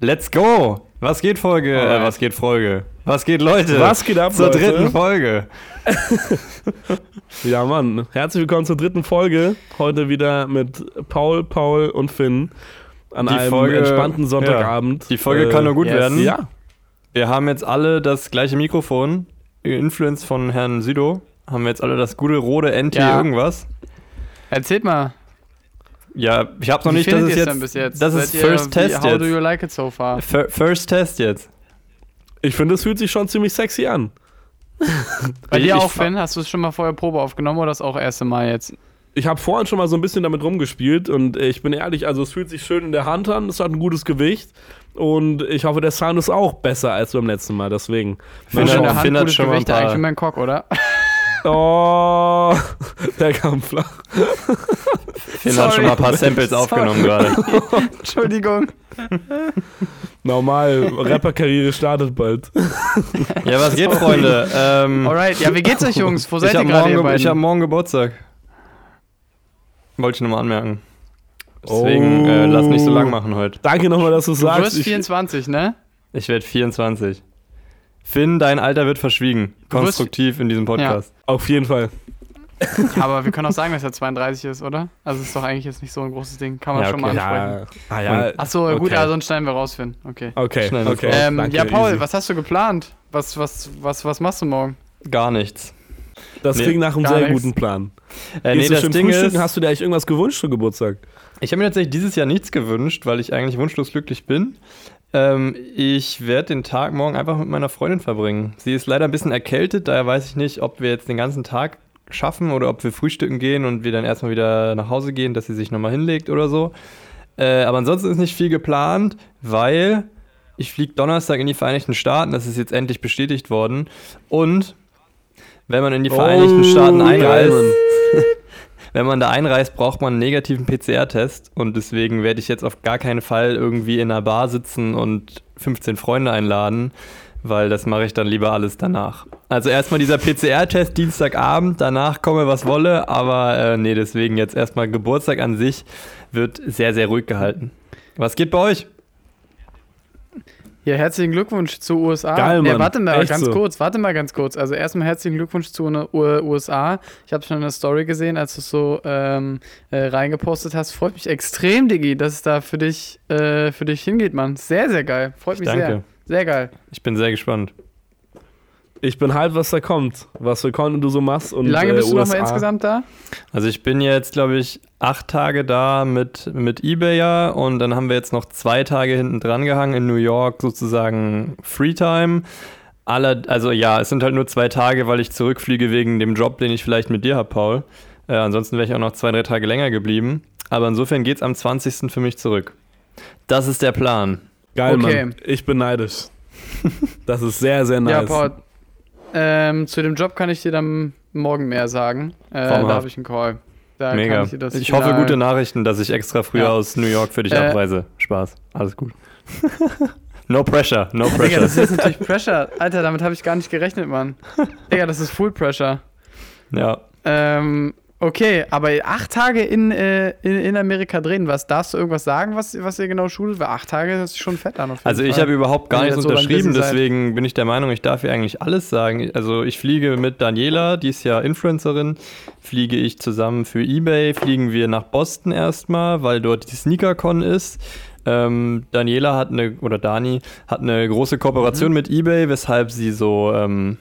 Let's go! Was geht Folge? Äh, was geht Folge? Was geht Leute? Was geht ab, Zur Leute? dritten Folge. Ja, Mann. Herzlich willkommen zur dritten Folge. Heute wieder mit Paul, Paul und Finn an Die einem Folge- entspannten Sonntagabend. Die Folge Äh, kann nur gut yes. werden. Ja. Wir haben jetzt alle das gleiche Mikrofon. Influence von Herrn Sido. Haben wir jetzt alle das gute rote NT Ja. irgendwas. Erzählt mal. Ja, ich hab's noch wie nicht, das ist ihr jetzt, denn bis jetzt? das Seid ist ihr- First wie, Test How jetzt. do you like it so far? Fir- First Test jetzt. Ich finde, es fühlt sich schon ziemlich sexy an. Bei Ich- dir auch, Finn? Hast du es schon mal vorher Probe aufgenommen oder das auch erste Mal jetzt? Ich habe vorhin schon mal so ein bisschen damit rumgespielt und äh, ich bin ehrlich, also es fühlt sich schön in der Hand an, es hat ein gutes Gewicht und ich hoffe, der Sound ist auch besser als beim letzten Mal, deswegen. Finn Hand, Finn hat gutes schon mal ein Gewicht, eigentlich paar- wie mein Cock, oder? Oh, der kam flach. Finn hat schon mal ein paar. Samples Sorry. aufgenommen gerade. Entschuldigung. Normal, Rapperkarriere startet bald. Ja, was geht, Freunde? Ähm, Alright, ja, wie geht's euch, Jungs? Wo seid ich ihr habe gerade, ich hab beiden? morgen Geburtstag. Wollte ich nochmal anmerken. Deswegen äh, lass nicht so lang machen heute. Danke nochmal, dass du Du sagst. wirst Ich- 24, ne? Ich werde 24. Finn, dein Alter wird verschwiegen. Konstruktiv in diesem Podcast. Auf jeden Fall. Ja, aber wir können auch sagen, dass er 32 ist, oder? Also ist doch eigentlich jetzt nicht so ein großes Ding. Kann man Ja, schon okay. mal ansprechen. Ja, ah, ja. Achso, gut, okay. also sonst schneiden wir raus, Finn. Okay. Okay, okay. Ähm, Danke, ja, Paul, easy. was hast du geplant? Was, was, was, was machst du morgen? Gar nichts. Das Nee, klingt nach einem sehr nichts. guten Plan. Äh, Gehst nee, das Ding frühstücken? ist, Hast du dir eigentlich irgendwas gewünscht zum Geburtstag? ich habe mir tatsächlich dieses Jahr nichts gewünscht, weil ich eigentlich wunschlos glücklich bin. Ähm, ich werde den Tag morgen einfach mit meiner Freundin verbringen. Sie ist leider ein bisschen erkältet, daher weiß ich nicht, ob wir jetzt den ganzen Tag schaffen oder ob wir frühstücken gehen und wir dann erstmal wieder nach Hause gehen, dass sie sich nochmal hinlegt oder so. Äh, aber ansonsten ist nicht viel geplant, weil ich fliege Donnerstag in die Vereinigten Staaten, das ist jetzt endlich bestätigt worden. Und wenn man in die Vereinigten Staaten einreist, geil. Wenn man da einreist, braucht man einen negativen PCR-Test und deswegen werde ich jetzt auf gar keinen Fall irgendwie in einer Bar sitzen und 15 Freunde einladen, weil das mache ich dann lieber alles danach. Also erstmal dieser PCR-Test Dienstagabend, danach komme was wolle, aber äh, nee, deswegen jetzt erstmal Geburtstag an sich wird sehr, sehr ruhig gehalten. Was geht bei euch? Ja, herzlichen Glückwunsch zu USA. Geil, Mann. warte mal Echt ganz so. kurz, warte mal ganz kurz. Also erstmal herzlichen Glückwunsch zu USA. Ich habe schon eine Story gesehen, als du es so ähm, äh, reingepostet hast. Freut mich extrem, Diggi, dass es da für dich, äh, für dich hingeht, Mann. Sehr, sehr geil. Freut mich Danke. sehr. Sehr geil. Ich bin sehr gespannt. Ich bin hyped, was da kommt. Was für Content du so machst. Und, Wie lange äh, bist du USA. nochmal insgesamt da? Also ich bin jetzt, glaube ich, acht Tage da mit, mit eBayer und dann haben wir jetzt noch zwei Tage hinten dran gehangen in New York, sozusagen Freetime. Alle, also ja, es sind halt nur zwei Tage, weil ich zurückfliege wegen dem Job, den ich vielleicht mit dir habe, Paul. Äh, ansonsten wäre ich auch noch zwei, drei Tage länger geblieben. Aber insofern geht es am 20. für mich zurück. Das ist der Plan. Geil, Okay. Mann. Ich bin neidisch. Das ist sehr, sehr nice. Ja, Paul. Ähm, zu dem Job kann ich dir dann morgen mehr sagen. Äh, da habe ich einen Call. Da Mega. ich Ich hoffe, gute Nachrichten, dass ich extra früher Ja. aus New York für dich Äh, abreise. Spaß. Alles gut. no pressure, no Digga, pressure. das ist natürlich Pressure. Alter, damit habe ich gar nicht gerechnet, Mann. Digga, das ist Full Pressure. ja. Ähm, okay, aber acht Tage in, äh, in, in Amerika drehen, was darfst du irgendwas sagen, was, was ihr genau schult? Weil acht Tage das ist schon fett an. Also ich habe überhaupt gar Wenn ihr nichts so unterschrieben, seid. deswegen bin ich der Meinung, ich darf hier eigentlich alles sagen. Also ich fliege mit Daniela, die ist ja Influencerin, fliege ich zusammen für eBay, fliegen wir nach Boston erstmal, weil dort die SneakerCon ist. Ähm, Daniela hat eine, oder Dani, hat eine große Mhm. Kooperation mit eBay, weshalb sie so ähm,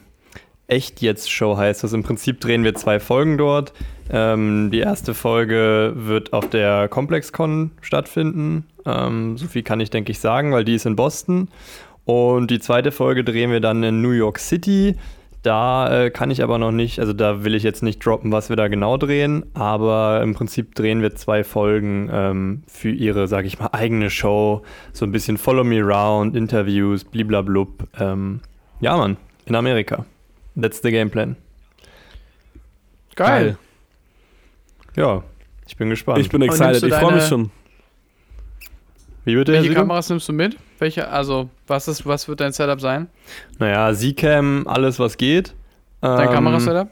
echt jetzt Show heißt. Also im Prinzip drehen wir zwei Folgen dort. Ähm, die erste Folge wird auf der ComplexCon stattfinden. Ähm, so viel kann ich, denke ich, sagen, weil die ist in Boston. Und die zweite Folge drehen wir dann in New York City. Da äh, kann ich aber noch nicht, also da will ich jetzt nicht droppen, was wir da genau drehen, aber im Prinzip drehen wir zwei Folgen ähm, für ihre, sag ich mal, eigene Show. So ein bisschen Follow Me Round, Interviews, bliblablub. Ähm, ja, Mann, in Amerika. That's the game plan. Geil. Ja, ich bin gespannt. Ich bin excited. Ich freue mich schon. Wie wird der Welche? Kameras nimmst du mit? Welche, also, was, ist, was wird dein Setup sein? Naja, Z-Cam, alles was geht. Dein Ähm, Kamerasetup?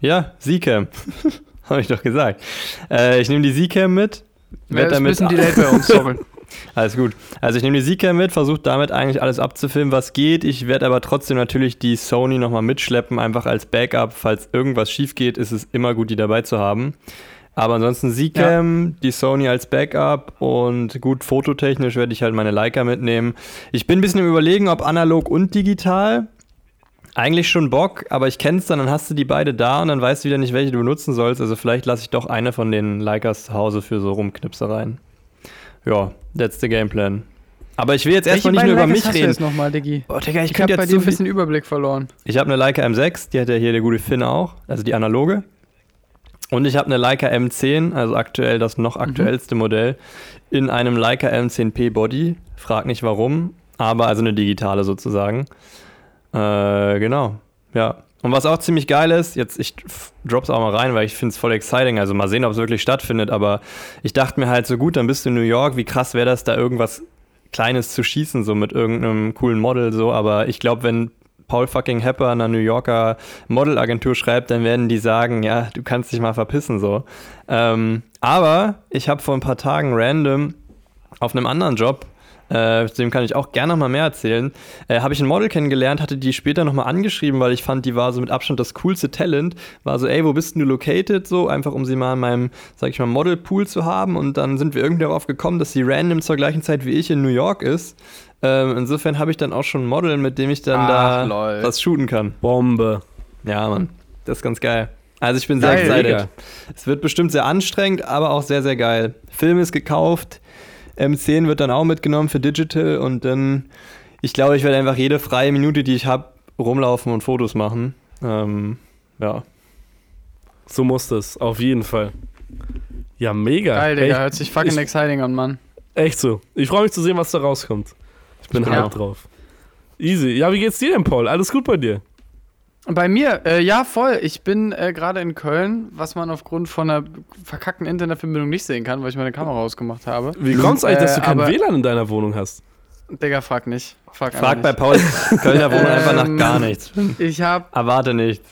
Ja, Z-Cam. Habe ich doch gesagt. Äh, ich nehme die Z-Cam mit. Wer ist ein damit- bisschen delayed bei uns, sorry. Alles gut. Also ich nehme die Zcam mit, versuche damit eigentlich alles abzufilmen, was geht. Ich werde aber trotzdem natürlich die Sony nochmal mitschleppen, einfach als Backup. Falls irgendwas schief geht, ist es immer gut, die dabei zu haben. Aber ansonsten Zcam, die Sony als Backup und gut, fototechnisch werde ich halt meine Leica mitnehmen. Ich bin ein bisschen im Überlegen, ob analog und digital. Eigentlich schon Bock, aber ich kenn's dann, dann hast du die beide da und dann weißt du wieder nicht, welche du benutzen sollst. Also vielleicht lasse ich doch eine von den Leicas zu Hause für so Rumknipsereien. Ja, that's the game plan. Aber ich will jetzt erstmal nicht nur über mich hast reden. Noch mal, Diggi? Oh, Digga, ich, Ich, habe bei dir ein bisschen Überblick verloren. Ich habe eine Leica M6, die hat ja hier der gute Finn auch, also die analoge. Und ich habe eine Leica M10, also aktuell das noch aktuellste Modell, in einem Leica M10P Body. Frag nicht warum, aber also eine digitale sozusagen. Äh, genau, ja. Und was auch ziemlich geil ist, jetzt ich drop's auch mal rein, weil ich finde es voll exciting. Also mal sehen, ob es wirklich stattfindet. Aber ich dachte mir halt so gut, dann bist du in New York. Wie krass wäre das, da irgendwas Kleines zu schießen, so mit irgendeinem coolen Model so. Aber ich glaube, wenn Paul fucking Hepper einer New Yorker Modelagentur schreibt, dann werden die sagen, ja, du kannst dich mal verpissen so. Ähm, aber ich habe vor ein paar Tagen random auf einem anderen Job, äh, dem kann ich auch gerne noch mal mehr erzählen, äh, habe ich ein Model kennengelernt, hatte die später noch mal angeschrieben, weil ich fand, die war so mit Abstand das coolste Talent. War so, ey, wo bist denn du located? So, einfach um sie mal in meinem, sag ich mal, Modelpool zu haben. Und dann sind wir irgendwie darauf gekommen, dass sie random zur gleichen Zeit wie ich in New York ist. Ähm, insofern habe ich dann auch schon ein Model, mit dem ich dann Ach, da lol. was shooten kann. Bombe. Ja, Mann. Das ist ganz geil. Also ich bin sehr Geil, excited. Digga. Es wird bestimmt sehr anstrengend, aber auch sehr, sehr geil. Film ist gekauft. M10 wird dann auch mitgenommen für Digital und dann, ich glaube, ich werde einfach jede freie Minute, die ich habe, rumlaufen und Fotos machen. Ähm, ja. So muss das, auf jeden Fall. Ja, mega. Geil, Digga. echt, Hört sich fucking ich- exciting an, Mann. echt so. Ich freue mich zu sehen, was da rauskommt. Ich bin hyped auch. drauf. Easy. Ja, wie geht's dir denn, Paul? Alles gut bei dir? Bei mir, äh, ja, voll. Ich bin äh, gerade in Köln, was man aufgrund von einer verkackten Internetverbindung nicht sehen kann, weil ich meine Kamera ausgemacht habe. Wie kommt's eigentlich, dass Äh, du kein aber- WLAN in deiner Wohnung hast? Digga, frag nicht. Frag, Frag bei einfach Paul Kölner Wohnung einfach nach Ähm, gar nichts. nicht. Ich hab, Erwarte nichts.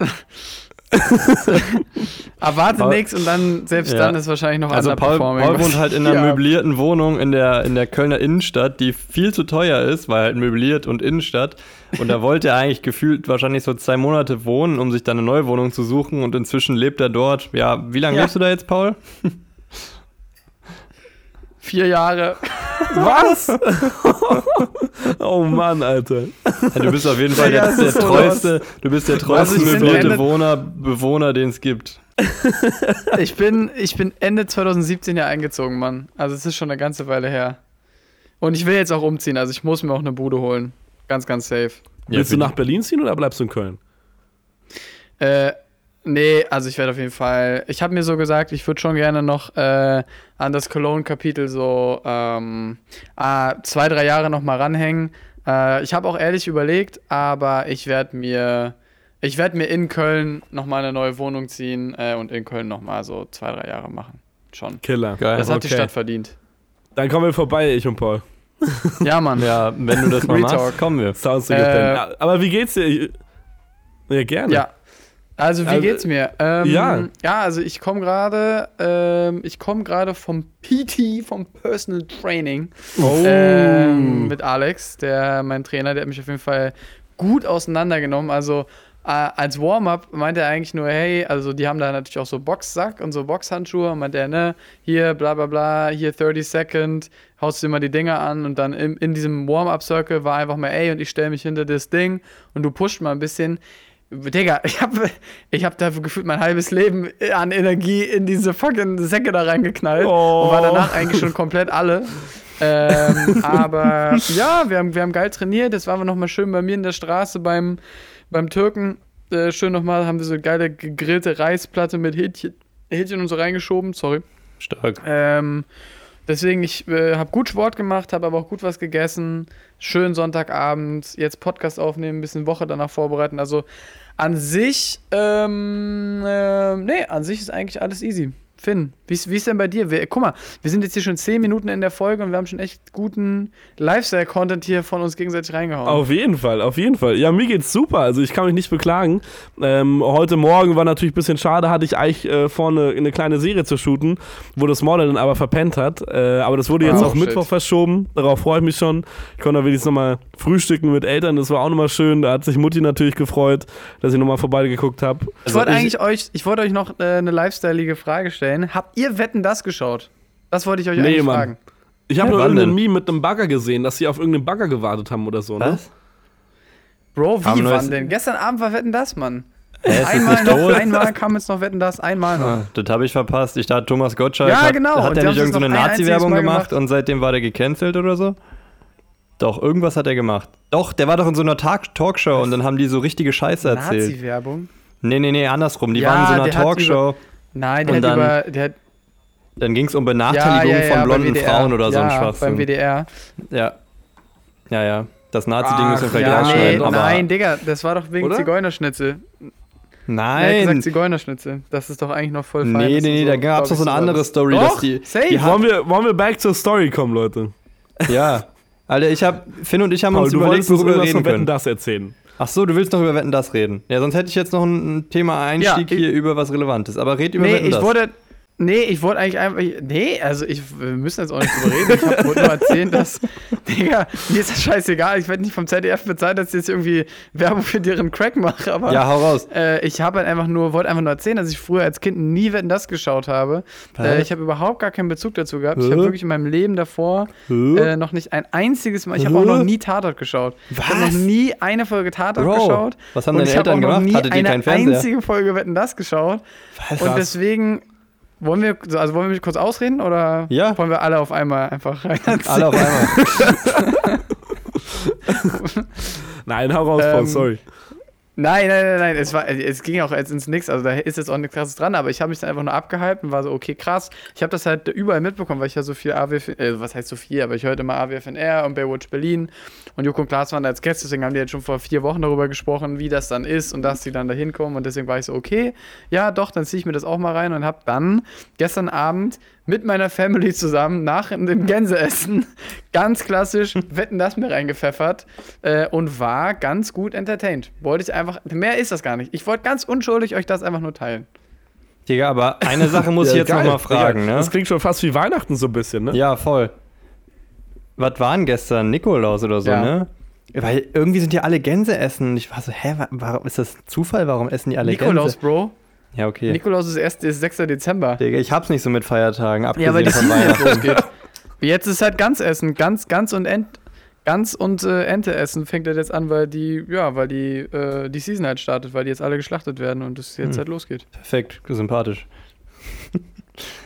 erwarte nichts und dann, selbst Ja. dann ist wahrscheinlich noch Also Paul. Paul wohnt halt in einer Ja. möblierten Wohnung in der, in der Kölner Innenstadt, die viel zu teuer ist, weil halt möbliert und Innenstadt. Und da wollte er eigentlich gefühlt wahrscheinlich so zwei Monate wohnen, um sich dann eine neue Wohnung zu suchen. Und inzwischen lebt er dort. Ja, wie lange Ja. lebst du da jetzt, Paul? Vier Jahre. Was? oh Mann, Alter. Ja, du bist auf jeden Fall Ja, der, der treueste, du bist der treueste Also möblierte Ende- Wohner, Bewohner, den es gibt. Ich bin, ich bin Ende 2017 ja eingezogen, Mann. Also es ist schon eine ganze Weile her. Und ich will jetzt auch umziehen, also ich muss mir auch eine Bude holen. Ganz, ganz safe. Ja, Willst du nach Berlin ziehen oder bleibst du in Köln? Äh, nee, also ich werde auf jeden Fall. Ich habe mir so gesagt, ich würde schon gerne noch äh, an das Cologne-Kapitel so ähm, ah, zwei, drei Jahre noch mal ranhängen. Äh, ich habe auch ehrlich überlegt, aber ich werde mir. Ich werde mir in Köln noch mal eine neue Wohnung ziehen äh, und in Köln noch mal so zwei, drei Jahre machen. Schon. Killer. Geil. Das hat die okay. Stadt verdient. Dann kommen wir vorbei, ich und Paul. Ja, Mann. Ja, wenn du das mal machst, kommen wir. Sounds like Äh, Aber wie geht's dir? Ja, gerne. Ja. Also wie Also, geht's mir? Ähm, ja. ja, also ich komme gerade, ähm, ich komme gerade vom PT, vom Personal Training Oh. ähm, mit Alex, der mein Trainer, der hat mich auf jeden Fall gut auseinandergenommen. Also äh, als Warm-up meinte er eigentlich nur, hey, also die haben da natürlich auch so Boxsack und so Boxhandschuhe und meinte er, ne, hier bla bla bla, hier 30 Second, haust dir mal die Dinger an und dann in, in diesem Warm-up-Circle war einfach mal, ey, und ich stelle mich hinter das Ding und du pusht mal ein bisschen. Digga, ich habe ich hab dafür gefühlt mein halbes Leben an Energie in diese fucking Säcke da reingeknallt Oh. und war danach eigentlich schon komplett alle. ähm, aber ja, wir haben, wir haben geil trainiert. Jetzt waren wir nochmal schön bei mir in der Straße beim, beim Türken. Äh, schön nochmal, haben wir so geile gegrillte Reisplatte mit Hähnchen, Hähnchen und so reingeschoben. Sorry. Stark. Ähm, deswegen, ich äh, habe gut Sport gemacht, habe aber auch gut was gegessen. Schön Sonntagabend, jetzt Podcast aufnehmen, ein bisschen Woche danach vorbereiten. Also an sich, ähm, äh, nee, an sich ist eigentlich alles easy. Finn, wie ist denn bei dir? Wir, guck mal, wir sind jetzt hier schon 10 Minuten in der Folge und wir haben schon echt guten Lifestyle-Content hier von uns gegenseitig reingehauen. Auf jeden Fall, auf jeden Fall. Ja, mir geht's super. Also ich kann mich nicht beklagen. Ähm, heute Morgen war natürlich ein bisschen schade, hatte ich eigentlich äh, vorne eine kleine Serie zu shooten, wo das Model dann aber verpennt hat. Äh, aber das wurde jetzt Oh, auf shit. Mittwoch verschoben. Darauf freue ich mich schon. Ich konnte da wenigstens nochmal frühstücken mit Eltern. Das war auch nochmal schön. Da hat sich Mutti natürlich gefreut, dass ich nochmal vorbeigeguckt habe. ich wollte eigentlich euch, ich wollte euch noch äh, eine lifestyleige Frage stellen. Habt ihr Wetten das geschaut? Das wollte ich euch Nee, eigentlich Mann. fragen. Ich habe Ja, nur denn? Meme mit einem Bagger gesehen, dass sie auf irgendeinen Bagger gewartet haben oder so. Ne? Was? Bro, wie neues- wann denn? Gestern Abend war Wetten das, Mann. Das Einmal noch, einmal kam jetzt noch Wetten das, einmal noch. Ah, das habe ich verpasst. Ich dachte, Thomas Gottschalk Ja, hat, genau. hat der die nicht haben irgendeine noch ein Nazi-Werbung gemacht gemacht. und seitdem war der gecancelt oder so? Doch, irgendwas hat er gemacht. Doch, der war doch in so einer Tag Talkshow und dann haben die so richtige Scheiße erzählt. Nazi-Werbung? Nee, nee, nee, andersrum. Die Ja, waren in so einer hat Talkshow. Nein, der Und hat dann- über. Der hat, Dann ging es um ja, Benachteiligung ja, ja, von beim blonden. Frauen oder so ein ja, Beim Schwachsinn. WDR. Ja. Ja, ja. Das Nazi-Ding müssen wir vielleicht Ja, nee, aber nein, Digga, das war doch wegen Oder? Zigeunerschnitzel. Er hat Nein. gesagt Zigeunerschnitzel. Das ist doch eigentlich noch voll fein. Nee, nee, nee, so, da gab es noch glaub so eine andere. Story, Doch, dass die. safe. die Wollen, wir, wollen wir back zur Story kommen, Leute? ja. Alter, ich hab, Finn und ich haben Paul, uns überlegt, worüber wir reden von Wetten können. das erzählen. Ach so, du willst noch über Wetten das reden. Ja, sonst hätte ich jetzt noch ein, Thema Einstieg Ja, ich- hier über was Relevantes. Aber red über Nee, Wetten ich das. wurde. Nee, ich wollte eigentlich einfach. Nee, also ich, wir müssen jetzt auch nicht drüber reden. Ich wollte nur erzählen, dass. Digga, mir ist das scheißegal. Ich werde nicht vom ZDF bezahlt, dass ich jetzt irgendwie Werbung für deren Crack mache. Aber ja, hau raus. äh, ich habe halt einfach nur, wollte einfach nur erzählen, dass ich früher als Kind nie Wetten das geschaut habe. Was? Äh, ich habe überhaupt gar keinen Bezug dazu gehabt. Ich habe wirklich in meinem Leben davor äh, noch nicht ein einziges Mal. Ich habe auch noch nie Tatort geschaut. Ich habe noch Was? nie eine Folge Tatort Bro, geschaut. was haben deine ich habe Eltern auch noch gemacht? nie eine einzige Folge Wetten das geschaut. Was? Und deswegen wollen wir, also wollen wir kurz ausreden oder Ja. wollen wir alle auf einmal einfach rein? Alle auf einmal. Nein, hau raus, Ähm, sorry. Nein, nein, nein, nein. Es, war, es ging auch jetzt ins Nix. Also da ist jetzt auch nichts krasses dran, aber ich habe mich dann einfach nur abgehypt und war so, okay, krass. Ich habe das halt überall mitbekommen, weil ich ja so viel AWF, äh, was heißt so viel, aber ich hörte immer AWFNR und Baywatch Berlin und Joko und Klaas waren da als Gäste, deswegen haben die jetzt schon vor vier Wochen darüber gesprochen, wie das dann ist und dass die dann da hinkommen und deswegen war ich so, okay, ja doch, dann ziehe ich mir das auch mal rein und habe dann gestern Abend mit meiner Family zusammen nach dem Gänseessen ganz klassisch Wetten das mir reingepfeffert äh, und war ganz gut entertained. Wollte ich einfach, mehr ist das gar nicht. Ich wollte ganz unschuldig euch das einfach nur teilen. Digga, aber eine Sache muss ich jetzt geil. noch mal fragen, Digga, ne? Das klingt schon fast wie Weihnachten so ein bisschen, ne? Ja, voll. Was waren gestern? Nikolaus oder so, Ja. ne? Weil irgendwie sind ja alle Gänse essen. Und ich war so, hä, wa- warum ist das Zufall? Warum essen die alle Nikolaus, Gänse? Bro. Ja, okay. Nikolaus ist erst ist 6. Dezember. Digga, ich hab's nicht so mit Feiertagen, Ja, abgesehen weil die von Weihnachten. losgeht. Jetzt ist halt ganz essen, ganz, ganz und Ent, ganz und äh, Ente essen fängt halt jetzt an, weil die, ja, weil die, äh, die Season halt startet, weil die jetzt alle geschlachtet werden und es jetzt Hm. halt losgeht. Perfekt, sympathisch.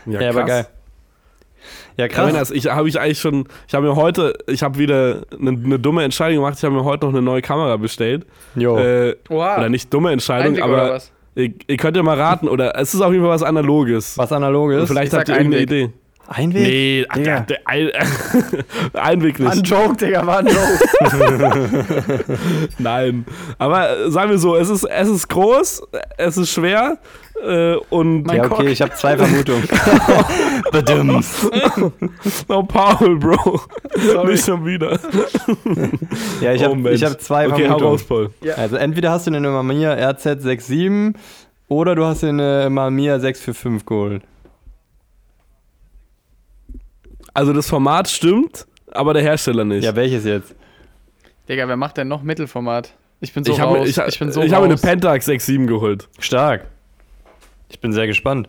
Ja, aber krass. geil. Ja, Ja, krass. Männers, ich habe ich eigentlich schon, ich habe mir heute, ich habe wieder eine, eine dumme Entscheidung gemacht. Ich habe mir heute noch eine neue Kamera bestellt. Jo. Äh, Oha. Oder nicht dumme Entscheidung, oder aber was? Ihr, ihr könnt ja mal raten. Oder es ist auf jeden Fall was Analoges. Was analoges? Und vielleicht Ich habt ihr irgendeine Einweg. Idee. Einweg? Nee, ach, der, der ein, Einweg War ein nicht. Joke, Digga, war ein Joke. Nein. Aber äh, sagen wir so, es ist, es ist groß, es ist schwer äh, und Ja, okay, Cock. ich habe zwei Vermutungen. Badums. oh, Paul, Bro. Sorry. Nicht schon wieder. Ja, ich Oh, habe Mensch. hab zwei Okay, hau Vermutungen. raus, Paul. Ja. Also entweder hast du eine Mamiya RZ67 oder du hast dir eine Mamiya 645 geholt. Also das Format stimmt, aber der Hersteller nicht. Ja, welches jetzt? Digga, wer macht denn noch Mittelformat? Ich bin so ich habe raus. ich, bin so ich habe eine. Pentax 6.7 geholt. Stark. Ich bin sehr gespannt.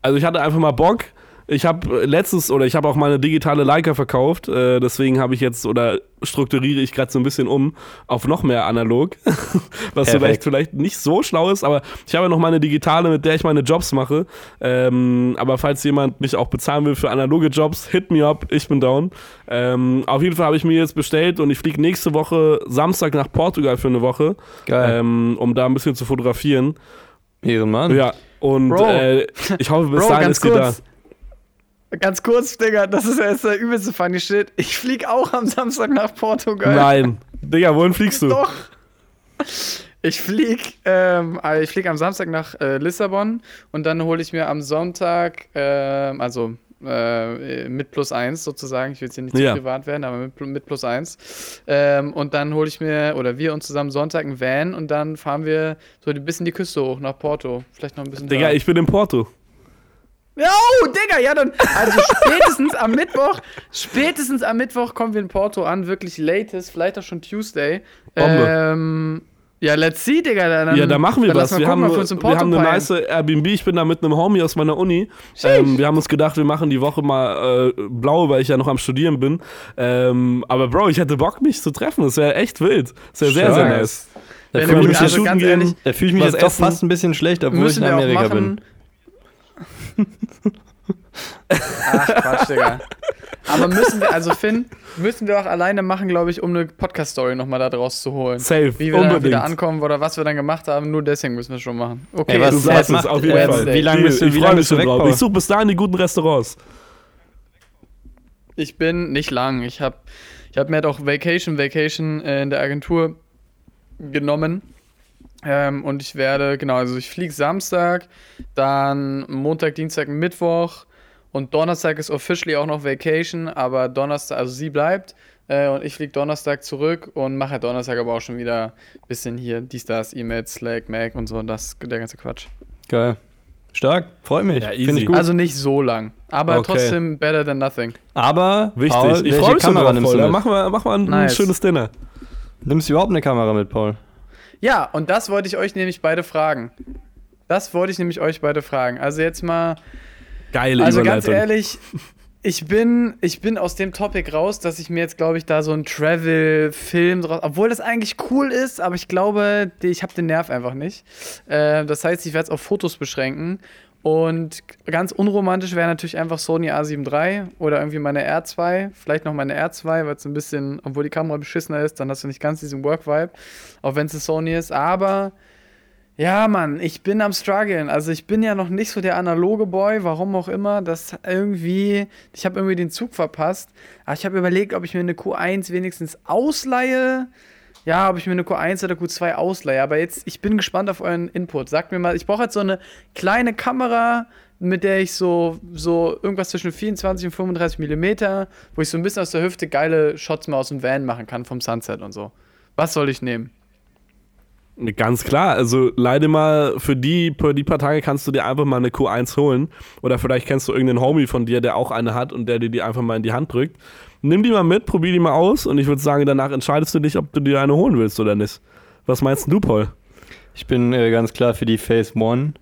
Also ich hatte einfach mal Bock. Ich habe letztes oder ich habe auch meine digitale Leica verkauft. Äh, deswegen habe ich jetzt oder strukturiere ich gerade so ein bisschen um auf noch mehr analog. Was Perfekt. vielleicht, vielleicht nicht so schlau ist, aber ich habe ja noch meine digitale, mit der ich meine Jobs mache. Ähm, aber falls jemand mich auch bezahlen will für analoge Jobs, hit me up, ich bin down. Ähm, auf jeden Fall habe ich mir jetzt bestellt und ich fliege nächste Woche Samstag nach Portugal für eine Woche, Geil. ähm, um da ein bisschen zu fotografieren. Ehrenmann. Ja, und äh, ich hoffe, bis Bro, dahin ist die da. Ganz kurz, Digga, das ist ja jetzt der übelste funny Shit. Ich flieg auch am Samstag nach Portugal. Nein. Digga, wohin fliegst du? Doch. Ich fliege ähm, also ich flieg am Samstag nach äh, Lissabon und dann hole ich mir am Sonntag, ähm, also äh, mit plus eins sozusagen, ich will jetzt hier nicht zu Ja. privat werden, aber mit, mit plus eins. Ähm, und dann hole ich mir, oder wir uns zusammen Sonntag ein Van und dann fahren wir so ein bisschen die Küste hoch nach Porto. Vielleicht noch ein bisschen Digga, höher. ich bin in Porto. Ja, oh, Digga, ja, dann. Also spätestens am Mittwoch, spätestens am Mittwoch kommen wir in Porto an, wirklich latest, vielleicht auch schon Tuesday. Bombe. Ähm, ja, let's see, Digga. Dann, Ja, da machen wir was. Wir gucken, haben, wir wir haben eine peilen. nice Airbnb. Ich bin da mit einem Homie aus meiner Uni. Ähm, wir haben uns gedacht, wir machen die Woche mal äh, blau, weil ich ja noch am Studieren bin. Ähm, aber Bro, ich hätte Bock, mich zu treffen. Das wäre echt wild. Das wäre sehr, sehr nice. Da fühle ich mich, also ganz ehrlich, da fühl ich mich jetzt doch fast ein bisschen schlecht, obwohl ich in wir Amerika bin. Ach, Quatsch, Digga. Aber müssen wir, also Finn, müssen wir auch alleine machen, glaube ich, um eine Podcast-Story nochmal da draus zu holen. Safe, Wie wir dann unbedingt. wieder ankommen oder was wir dann gemacht haben, nur deswegen müssen wir schon machen. Okay, Ey, was- Du sagst es auf jeden äh, Fall. wie lange bist du- ich wie lange bist du weg, drauf. Ich suche bis dahin die guten Restaurants. Ich bin nicht lang. Ich habe ich hab mir halt auch Vacation, Vacation äh, in der Agentur genommen. Ähm, und ich werde, genau, also ich fliege Samstag, dann Montag, Dienstag, Mittwoch und Donnerstag ist officially auch noch Vacation, aber Donnerstag, also sie bleibt äh, und ich fliege Donnerstag zurück und mache halt Donnerstag aber auch schon wieder ein bisschen hier, dies, das, E-Mails, Slack, Mac und so, und das, der ganze Quatsch. Geil. Stark, freut mich. Ja, Finde ich gut. Also nicht so lang, aber Okay. trotzdem better than nothing. Aber, Wichtig. Paul, ich freue mich schon Kamera nimmst voll. Dann machen wir, machen wir ein Nice. schönes Dinner. Nimmst du überhaupt eine Kamera mit, Paul? Ja, und das wollte ich euch nämlich beide fragen. Das wollte ich nämlich euch beide fragen. Also jetzt mal, Geile also ganz ehrlich, ich bin, ich bin aus dem Topic raus, dass ich mir jetzt, glaube ich, da so einen Travel-Film draus, obwohl das eigentlich cool ist, aber ich glaube, ich habe den Nerv einfach nicht. Äh, das heißt, ich werde es auf Fotos beschränken. Und ganz unromantisch wäre natürlich einfach Sony A7 III oder irgendwie meine R2, vielleicht noch meine R2, weil es ein bisschen, obwohl die Kamera beschissener ist, dann hast du nicht ganz diesen Work-Vibe, auch wenn es eine Sony ist. Aber ja, Mann, ich bin am struggeln. Also ich bin ja noch nicht so der analoge Boy, warum auch immer. Das irgendwie, ich habe irgendwie den Zug verpasst. Aber ich habe überlegt, ob ich mir eine Q1 wenigstens ausleihe. Ja, ob ich mir eine Q1 oder Q2 ausleihe. Aber jetzt, ich bin gespannt auf euren Input. Sagt mir mal, ich brauche halt so eine kleine Kamera, mit der ich so, so irgendwas zwischen 24 und 35 Millimeter, wo ich so ein bisschen aus der Hüfte geile Shots mal aus dem Van machen kann vom Sunset und so. Was soll ich nehmen? Ganz klar, also leider mal für die, für die paar Tage kannst du dir einfach mal eine Q1 holen. Oder vielleicht kennst du irgendeinen Homie von dir, der auch eine hat und der dir die einfach mal in die Hand drückt. Nimm die mal mit, probier die mal aus und ich würde sagen, danach entscheidest du dich, ob du dir eine holen willst oder nicht. Was meinst du, Paul? Ich bin äh, ganz klar für die Phase One.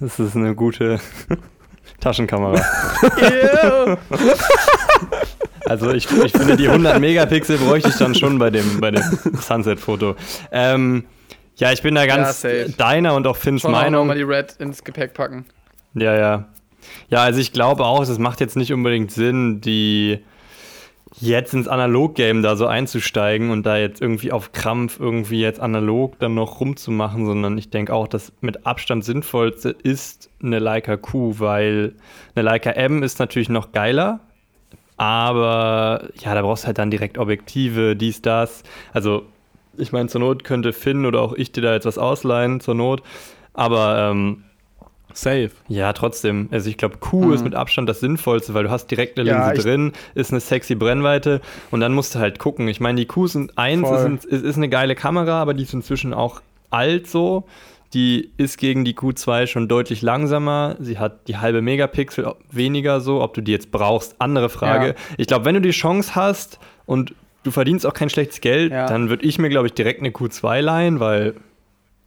Das ist eine gute Taschenkamera. Also ich, ich finde, die 100 Megapixel bräuchte ich dann schon bei dem, bei dem Sunset-Foto. Ähm, ja, ich bin da ganz Ja, deiner und auch Finns Schon auch Meinung. nochmal die Red ins Gepäck packen. Ja, ja. Ja, also ich glaube auch, es macht jetzt nicht unbedingt Sinn, die jetzt ins Analog-Game da so einzusteigen und da jetzt irgendwie auf Krampf irgendwie jetzt analog dann noch rumzumachen, sondern ich denke auch, dass mit Abstand sinnvollste ist eine Leica Q, weil eine Leica M ist natürlich noch geiler, aber ja, da brauchst du halt dann direkt Objektive, dies, das. Also ich meine, zur Not könnte Finn oder auch ich dir da jetzt was ausleihen, zur Not, aber ähm, Safe. ja, trotzdem. Also ich glaube, Q Mhm. ist mit Abstand das Sinnvollste, weil du hast direkt eine Ja, Linse drin, ist eine sexy Brennweite und dann musst du halt gucken. Ich meine, die Qs sind eins, ist, ist, ist eine geile Kamera, aber die ist inzwischen auch alt so. Die ist gegen die Q2 schon deutlich langsamer. Sie hat die halbe Megapixel weniger so. Ob du die jetzt brauchst, andere Frage. Ja. Ich glaube, wenn du die Chance hast und du verdienst auch kein schlechtes Geld, Ja. dann würde ich mir, glaube ich, direkt eine Q2 leihen, weil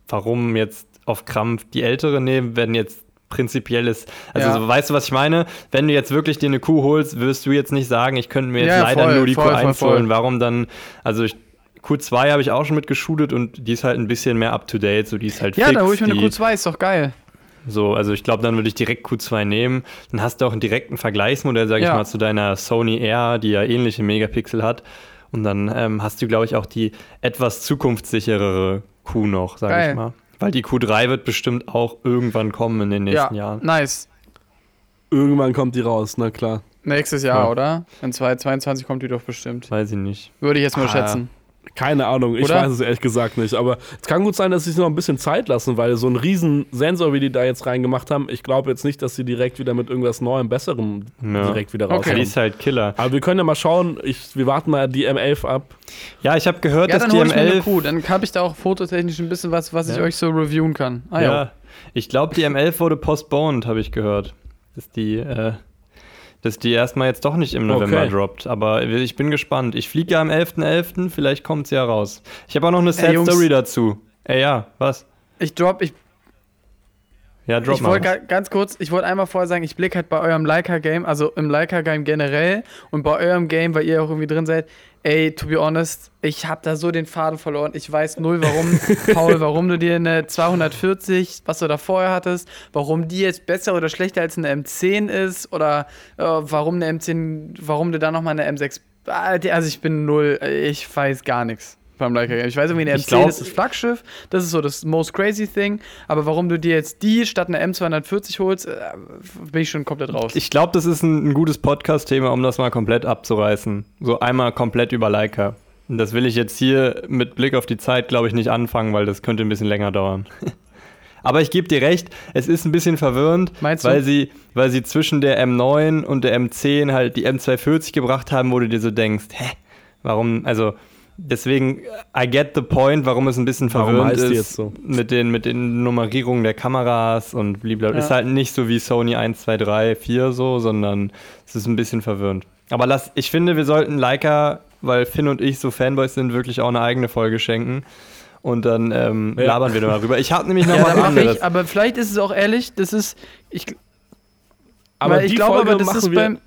warum jetzt auf Krampf die ältere nehmen, wenn jetzt prinzipiell ist. Also Ja. so, weißt du, was ich meine? Wenn du jetzt wirklich dir eine Kuh holst, wirst du jetzt nicht sagen, ich könnte mir jetzt Ja, leider voll, nur die voll, Q1 voll, voll. holen. Warum dann? Also ich, Q2 habe ich auch schon mitgeschootet und die ist halt ein bisschen mehr up to date, so die ist halt Ja, fix. da hole ich mir eine die, Q2, ist doch geil. So, also ich glaube, dann würde ich direkt Q2 nehmen. Dann hast du auch einen direkten Vergleichsmodell, sage ich Ja. mal, zu deiner Sony R, die ja ähnliche Megapixel hat. Und dann ähm, hast du, glaube ich, auch die etwas zukunftssicherere Q noch, sage ich mal. Weil die Q3 wird bestimmt auch irgendwann kommen in den nächsten ja, Jahren. nice. Irgendwann kommt die raus, na klar. Nächstes Jahr, Ja. oder? In 2022 kommt die doch bestimmt. Weiß ich nicht. Würde ich jetzt mal Ah, schätzen. Keine Ahnung, ich Oder? weiß es ehrlich gesagt nicht. Aber es kann gut sein, dass sie sich noch ein bisschen Zeit lassen, weil so ein riesen Sensor, wie die da jetzt reingemacht haben, ich glaube jetzt nicht, dass sie direkt wieder mit irgendwas Neuem, Besserem Ja. direkt wieder Okay. rauskommen. Die ist halt Killer. Aber wir können ja mal schauen, ich, wir warten mal die M11 ab. Ja, ich habe gehört, Ja, dass die hol ich mir eine M11. Kuh. Dann habe ich da auch fototechnisch ein bisschen was, was ich Ja. euch so reviewen kann. Ah ja. Ja, ich glaube, die M11 wurde postponed, habe ich gehört. Dass die, äh, dass die erstmal jetzt doch nicht im November Okay. droppt. Aber ich bin gespannt. Ich fliege ja am 11.11., vielleicht kommt sie ja raus. Ich habe auch noch eine Sad Jungs. Story dazu. Ey, ja, was? Ich drop, ich, Ja, drop ich wollte ga- ganz kurz, ich wollte einmal vorher sagen, ich blicke halt bei eurem Leica-Game, also im Leica-Game generell und bei eurem Game, weil ihr auch irgendwie drin seid, ey, to be honest, ich habe da so den Faden verloren. Ich weiß null, warum, Paul, warum du dir eine 240, was du da vorher hattest, warum die jetzt besser oder schlechter als eine M10 ist oder äh, warum eine M10, warum du da nochmal eine M6, Ah, also ich bin null, ich weiß gar nichts. Beim Leica Game. Ich weiß irgendwie, eine Ich M10 glaub- ist das Flaggschiff, das ist so das most crazy thing, aber warum du dir jetzt die statt einer M240 holst, äh, bin ich schon komplett raus. Ich glaube, das ist ein, ein gutes Podcast-Thema, um das mal komplett abzureißen. So einmal komplett über Leica. Und das will ich jetzt hier mit Blick auf die Zeit, glaube ich, nicht anfangen, weil das könnte ein bisschen länger dauern. Aber ich gebe dir recht, es ist ein bisschen verwirrend, weil sie, weil sie zwischen der M9 und der M10 halt die M240 gebracht haben, wo du dir so denkst, hä, warum, also deswegen, I get the point, warum es ein bisschen Warum verwirrend ist jetzt so? mit, den, mit den Nummerierungen der Kameras und blablabla. Ja. Ist halt nicht so wie Sony 1, 2, 3, 4 so, sondern es ist ein bisschen verwirrend. Aber lass, ich finde, wir sollten Leica, weil Finn und ich so Fanboys sind, wirklich auch eine eigene Folge schenken. Und dann ähm, Ja. labern wir darüber. Ich habe nämlich noch ja, was anderes. ich, aber vielleicht ist es auch ehrlich, das ist, ich, Aber ich glaube, aber das machen ist wir. beim,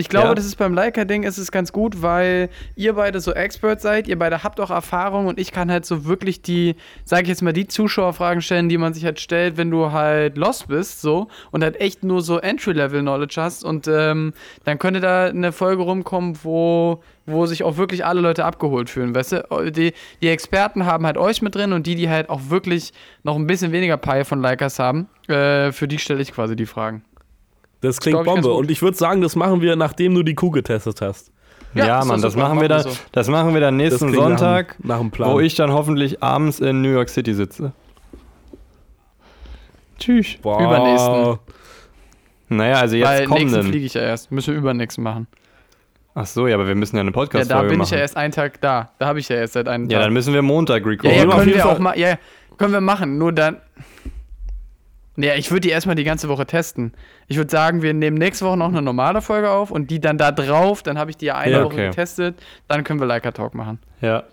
ich glaube, Ja. das ist beim Leica-Ding ist es ganz gut, weil ihr beide so Expert seid, ihr beide habt auch Erfahrung und ich kann halt so wirklich die, sage ich jetzt mal, die Zuschauerfragen stellen, die man sich halt stellt, wenn du halt lost bist, so und halt echt nur so Entry-Level-Knowledge hast und ähm, dann könnte da eine Folge rumkommen, wo wo sich auch wirklich alle Leute abgeholt fühlen, weißt du? Die, die Experten haben halt euch mit drin und die, die halt auch wirklich noch ein bisschen weniger Pie von Leicas haben, äh, für die stelle ich quasi die Fragen. Das klingt glaub ich, ganz Bombe. Und ich würde sagen, das machen wir, nachdem du die Kuh getestet hast. Ja, Ja, ist Mann, das machen wir machen dann, so. das machen wir dann Das nächsten Sonntag, nach, nach einem Plan. wo ich dann hoffentlich abends in New York City sitze. Tschüss. Boah. Übernächsten. Naja, also jetzt Weil nächsten kommenden. fliege ich ja erst. Müssen wir übernächsten machen. Ach so, ja, aber wir müssen ja eine Ja, da Podcast-Folge bin machen. ich ja erst einen Tag da. Da habe ich ja erst seit einem ja, Tag. dann müssen wir Montag ja, recorden. ja, auf können wir auch mal. Ja, können wir machen. Nur dann. Ja, ich würde die erstmal die ganze Woche testen. Ich würde sagen, wir nehmen nächste Woche noch eine normale Folge auf und die dann da drauf, dann habe ich die ja eine Ja, Woche okay. getestet, dann können wir Leica Talk machen. Ja.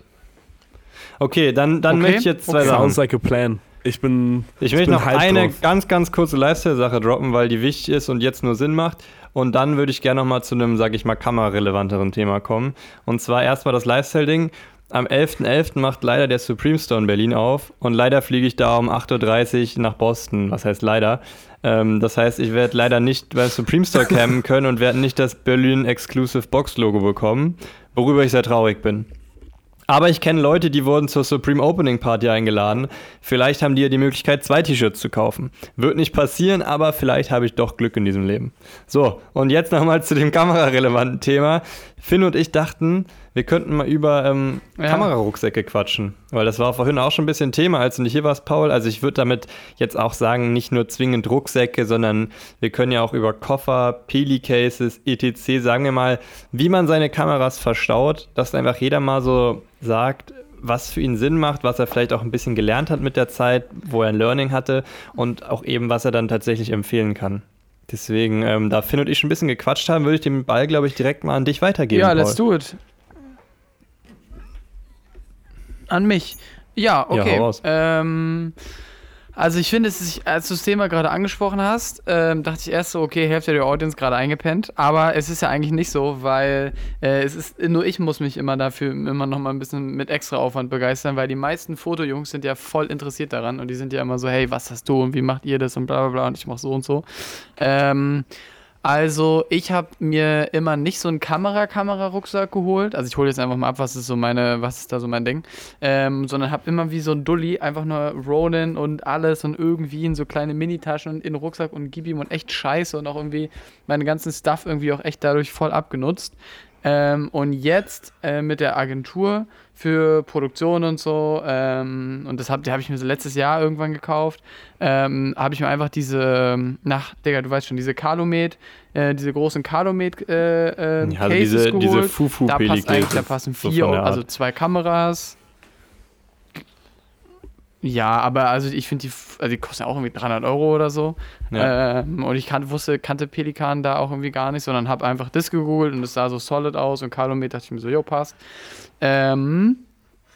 Okay, dann, dann Okay, möchte ich jetzt zwei okay. Sachen. Sounds like a plan. Ich bin. Ich bin möchte noch eine drauf. ganz, ganz kurze Lifestyle-Sache droppen, weil die wichtig ist und jetzt nur Sinn macht. Und dann würde ich gerne nochmal zu einem, sag ich mal, kamerarelevanteren Thema kommen. Und zwar erstmal das Lifestyle-Ding. Am 11.11. macht leider der Supreme Store in Berlin auf und leider fliege ich da um 8.30 Uhr nach Boston. Was heißt leider? Ähm, das heißt, ich werde leider nicht beim Supreme Store campen können und werde nicht das Berlin Exclusive Box Logo bekommen, worüber ich sehr traurig bin. Aber ich kenne Leute, die wurden zur Supreme Opening Party eingeladen. Vielleicht haben die ja die Möglichkeit, zwei T-Shirts zu kaufen. Wird nicht passieren, aber vielleicht habe ich doch Glück in diesem Leben. So, und jetzt nochmal zu dem kamerarelevanten Thema. Finn und ich dachten, wir könnten mal über ähm, Ja. Kamerarucksäcke quatschen. Weil das war vorhin auch schon ein bisschen Thema, als du nicht hier warst, Paul. Also ich würde damit jetzt auch sagen, nicht nur zwingend Rucksäcke, sondern wir können ja auch über Koffer, Peli-Cases, etc. sagen wir mal, wie man seine Kameras verstaut, dass einfach jeder mal so sagt, was für ihn Sinn macht, was er vielleicht auch ein bisschen gelernt hat mit der Zeit, wo er ein Learning hatte und auch eben, was er dann tatsächlich empfehlen kann. Deswegen, ähm, da Finn und ich schon ein bisschen gequatscht haben, würde ich den Ball, glaube ich, direkt mal an dich weitergeben. ja, Paul. let's do it. An mich. Ja, Ja, okay. raus. ähm, also ich finde, es ist, als du das Thema gerade angesprochen hast, ähm, dachte ich erst so, okay, Hälfte der Audience gerade eingepennt, aber es ist ja eigentlich nicht so, weil äh, es ist nur ich muss mich immer dafür immer noch mal ein bisschen mit extra Aufwand begeistern, weil die meisten Fotojungs sind ja voll interessiert daran und die sind ja immer so, hey, was hast du und wie macht ihr das und bla bla bla und ich mach so und so. Ähm, also, ich habe mir immer nicht so einen Kamera-Kamera-Rucksack geholt. Also, ich hole jetzt einfach mal ab, was ist so meine, was ist da so mein Ding. Ähm, sondern habe immer wie so ein Dulli einfach nur Ronin und alles und irgendwie in so kleine Minitaschen und in den Rucksack und gib ihm und echt scheiße und auch irgendwie meinen ganzen Stuff irgendwie auch echt dadurch voll abgenutzt. Ähm, und jetzt äh, mit der Agentur für Produktion und so, ähm, und das habe hab ich mir so letztes Jahr irgendwann gekauft, ähm, habe ich mir einfach diese, nach, Digga, du weißt schon, diese Calumet, äh, diese großen Calumet äh, äh, Ja, also diese, geholt. diese fufu da passt eigentlich, da passen so vier, Art. also zwei Kameras. Ja, aber also ich finde die, also die kosten ja auch irgendwie 300 Euro oder so. Ja. Ähm, und ich kan wusste, kannte Pelikan da auch irgendwie gar nicht, sondern habe einfach das gegoogelt und es sah so solid aus und Calumet dachte ich mir so, jo, passt. Ähm,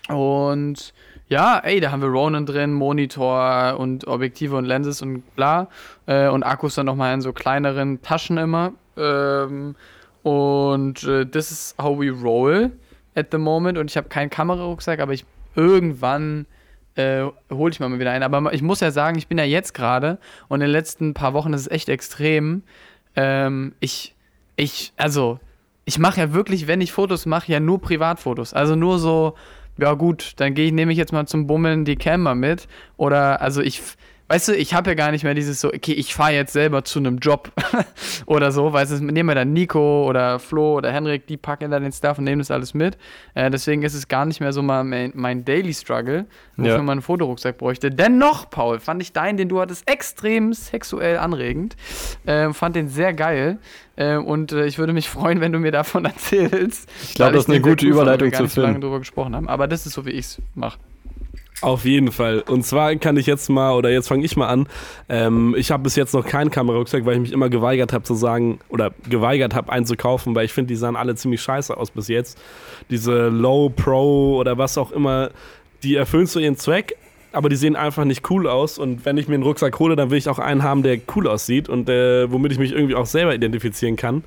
und ja, ey, da haben wir Ronin drin, Monitor und Objektive und Lenses und bla. Äh, und Akkus dann nochmal in so kleineren Taschen immer. Ähm, und äh, das ist how we roll at the moment. Und ich habe keinen Kamerarucksack, aber ich irgendwann äh, hole ich mal wieder einen. Aber ich muss ja sagen, ich bin ja jetzt gerade und in den letzten paar Wochen ist es echt extrem. Ähm, ich, ich, also, ich mache ja wirklich, wenn ich Fotos mache, ja nur Privatfotos. Also nur so, ja gut, dann gehe ich, nehme ich jetzt mal zum Bummeln die Cam mal mit. Oder, also ich, weißt du, ich habe ja gar nicht mehr dieses so, okay, ich fahre jetzt selber zu einem Job oder so, weil es nehmen wir dann Nico oder Flo oder Henrik, die packen dann den Stuff und nehmen das alles mit. Äh, deswegen ist es gar nicht mehr so mal mein, mein Daily Struggle, wofür Ja. man einen Fotorucksack bräuchte. Dennoch, Paul, fand ich deinen, den du hattest, extrem sexuell anregend. Äh, fand den sehr geil. Äh, und äh, ich würde mich freuen, wenn du mir davon erzählst. Ich glaube, das ist eine gute Überleitung zu so lange drüber gesprochen haben. Aber das ist so, wie ich es mache. Auf jeden Fall. Und zwar kann ich jetzt mal, oder jetzt fange ich mal an. Ähm, ich habe bis jetzt noch keinen Kamerarucksack, weil ich mich immer geweigert habe zu sagen, oder geweigert habe, einen zu kaufen, weil ich finde, die sahen alle ziemlich scheiße aus bis jetzt. Diese Low Pro oder was auch immer, die erfüllen so ihren Zweck, aber die sehen einfach nicht cool aus. Und wenn ich mir einen Rucksack hole, dann will ich auch einen haben, der cool aussieht und äh, womit ich mich irgendwie auch selber identifizieren kann.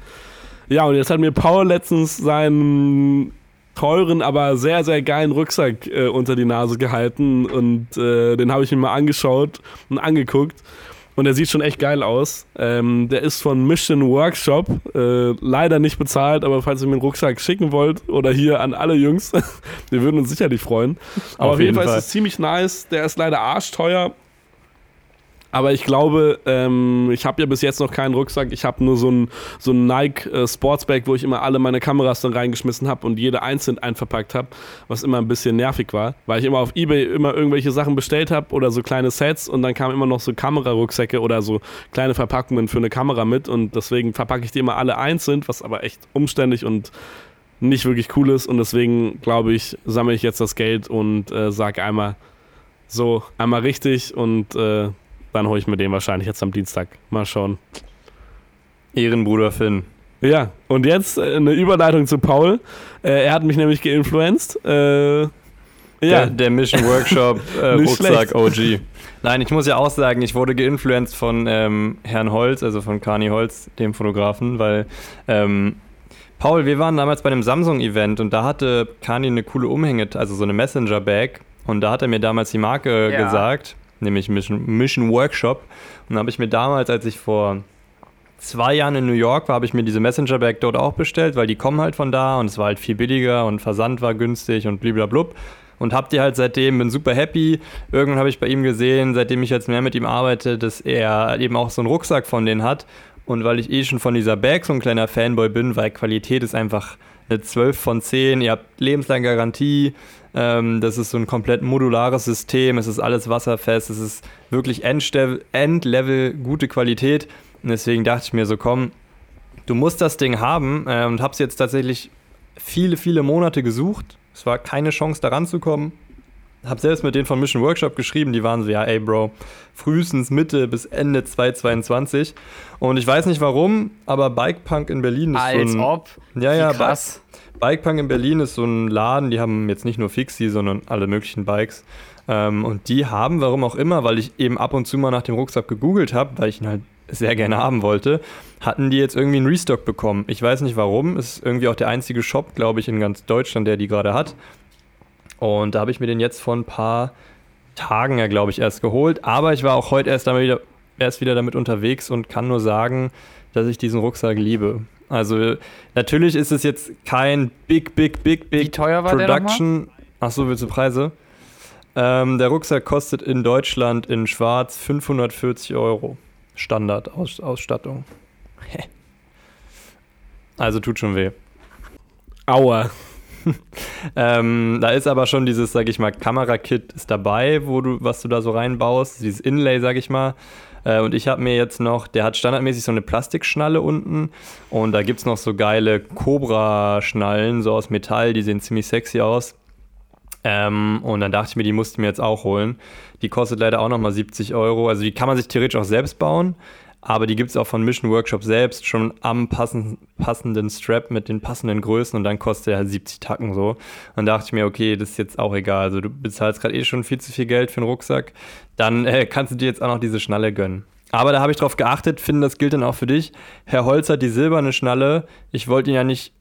Ja, und jetzt hat mir Paul letztens seinen teuren, aber sehr, sehr geilen Rucksack äh, unter die Nase gehalten und äh, den habe ich mir mal angeschaut und angeguckt. Und der sieht schon echt geil aus. Ähm, der ist von Mission Workshop. Äh, leider nicht bezahlt, aber falls ihr mir einen Rucksack schicken wollt oder hier an alle Jungs, wir würden uns sicherlich freuen. Aber auf, jeden Fall, ist es ziemlich nice. Der ist leider arschteuer. Aber ich glaube, ähm, ich habe ja bis jetzt noch keinen Rucksack. Ich habe nur so ein, so ein Nike äh, Sportsbag, wo ich immer alle meine Kameras dann reingeschmissen habe und jede einzeln einverpackt habe, was immer ein bisschen nervig war, weil ich immer auf Ebay immer irgendwelche Sachen bestellt habe oder so kleine Sets und dann kamen immer noch so Kamerarucksäcke oder so kleine Verpackungen für eine Kamera mit und deswegen verpacke ich die immer alle einzeln, was aber echt umständlich und nicht wirklich cool ist und deswegen glaube ich, sammle ich jetzt das Geld und äh, sage einmal so, einmal richtig und äh, dann hole ich mir den wahrscheinlich jetzt am Dienstag. Mal schauen. Ehrenbruder Finn. Ja, und jetzt äh, eine Überleitung zu Paul. Äh, er hat mich nämlich geinfluenced. Äh, ja, Der, der Mission Workshop äh, Rucksack. OG. Nein, ich muss ja auch sagen, ich wurde geinfluenced von ähm, Herrn Holz, also von Kani Holz, dem Fotografen, weil ähm, Paul, wir waren damals bei einem Samsung-Event und da hatte Kani eine coole Umhänge, also so eine Messenger-Bag und da hat er mir damals die Marke Ja. gesagt, nämlich Mission, Mission Workshop und habe ich mir damals, als ich vor zwei Jahren in New York war, habe ich mir diese Messenger-Bag dort auch bestellt, weil die kommen halt von da und es war halt viel billiger und Versand war günstig und bliblablub. Und hab die halt seitdem, bin super happy. Irgendwann habe ich bei ihm gesehen, seitdem ich jetzt mehr mit ihm arbeite, dass er eben auch so einen Rucksack von denen hat. Und weil ich eh schon von dieser Bag so ein kleiner Fanboy bin, weil Qualität ist einfach eine 12 von 10, ihr habt lebenslange Garantie, ähm, das ist so ein komplett modulares System, es ist alles wasserfest, es ist wirklich Endlevel, gute Qualität. Und deswegen dachte ich mir so, komm, du musst das Ding haben äh, und hab's jetzt tatsächlich viele, viele Monate gesucht. Es war keine Chance, da ranzukommen. Hab selbst mit denen von Mission Workshop geschrieben, die waren so, ja, ey, Bro, frühestens Mitte bis Ende 2022. Und ich weiß nicht warum, aber Bikepunk in Berlin ist Als so ein. ob. Ja, ja, krass. Bikepunk in Berlin ist so ein Laden, die haben jetzt nicht nur Fixie, sondern alle möglichen Bikes. Ähm, und die haben, warum auch immer, weil ich eben ab und zu mal nach dem Rucksack gegoogelt habe, weil ich ihn halt sehr gerne haben wollte, hatten die jetzt irgendwie einen Restock bekommen. Ich weiß nicht warum, ist irgendwie auch der einzige Shop, glaube ich, in ganz Deutschland, der die gerade hat. Und da habe ich mir den jetzt vor ein paar Tagen ja, glaube ich, erst geholt. Aber ich war auch heute erst, damit wieder, erst wieder damit unterwegs und kann nur sagen, dass ich diesen Rucksack liebe. Also natürlich ist es jetzt kein big, big, big, big Wie teuer war? Production. Ach so, willst du Preise? Ähm, der Rucksack kostet in Deutschland in Schwarz 540 Euro. Standardausstattung. Also tut schon weh. Aua. Ähm, da ist aber schon dieses, sag ich mal, Kamerakit ist dabei, wo du, was du da so reinbaust, dieses Inlay, sag ich mal. Äh, und ich habe mir jetzt noch, der hat standardmäßig so eine Plastikschnalle unten und da gibt es noch so geile Cobra-Schnallen, so aus Metall, die sehen ziemlich sexy aus. Ähm, und dann dachte ich mir, die musste ich mir jetzt auch holen. Die kostet leider auch nochmal 70 Euro. Also die kann man sich theoretisch auch selbst bauen. Aber die gibt es auch von Mission Workshop selbst schon am passen, passenden Strap mit den passenden Größen und dann kostet er halt 70 Tacken so. Und dann dachte ich mir, okay, das ist jetzt auch egal. Also du bezahlst gerade eh schon viel zu viel Geld für einen Rucksack. Dann äh, kannst du dir jetzt auch noch diese Schnalle gönnen. Aber da habe ich drauf geachtet, finde, das gilt dann auch für dich. Herr Holz hat die silberne Schnalle. Ich wollte ihn ja nicht.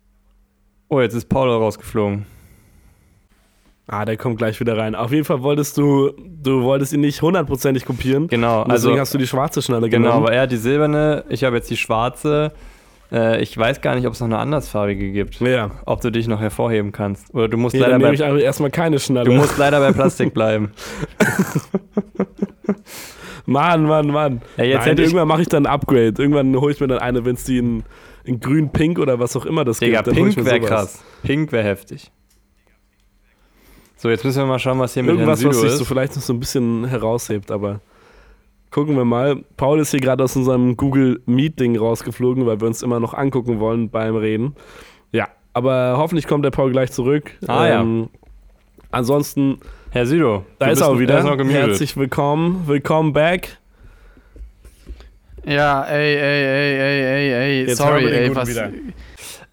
Oh, jetzt ist Paul rausgeflogen. Ah, der kommt gleich wieder rein. Auf jeden Fall wolltest du, du wolltest ihn nicht hundertprozentig kopieren. Genau, deswegen also hast du die schwarze Schnalle genau, genommen. aber er hat die silberne, ich habe jetzt die schwarze. Äh, ich weiß gar nicht, ob es noch eine andersfarbige gibt. Ja. Ob du dich noch hervorheben kannst. Oder du musst Nee, leider dann nehme bei, ich erstmal keine Schnalle. du musst leider bei Plastik bleiben. Mann, Mann, Mann. Ja, jetzt Nein, irgendwann mache ich dann ein Upgrade. Irgendwann hole ich mir dann eine, wenn es die in, in grün, pink oder was auch immer das Digga, gibt. ich Pink wäre krass. Pink wäre heftig. So, jetzt müssen wir mal schauen, was hier mit Herrn Irgendwas, Südo was sich ist. so vielleicht noch so ein bisschen heraushebt, aber gucken wir mal. Paul ist hier gerade aus unserem Google Meet-Ding rausgeflogen, weil wir uns immer noch angucken wollen beim Reden. Ja, aber hoffentlich kommt der Paul gleich zurück. Ah, ja. Ansonsten, Herr Südo, da du ist bist- er auch er wieder. Herzlich willkommen. Willkommen back. Ja, ey, ey, ey, ey, ey, ey, Jetzt sorry, hören wir den ey, Guten was. wieder.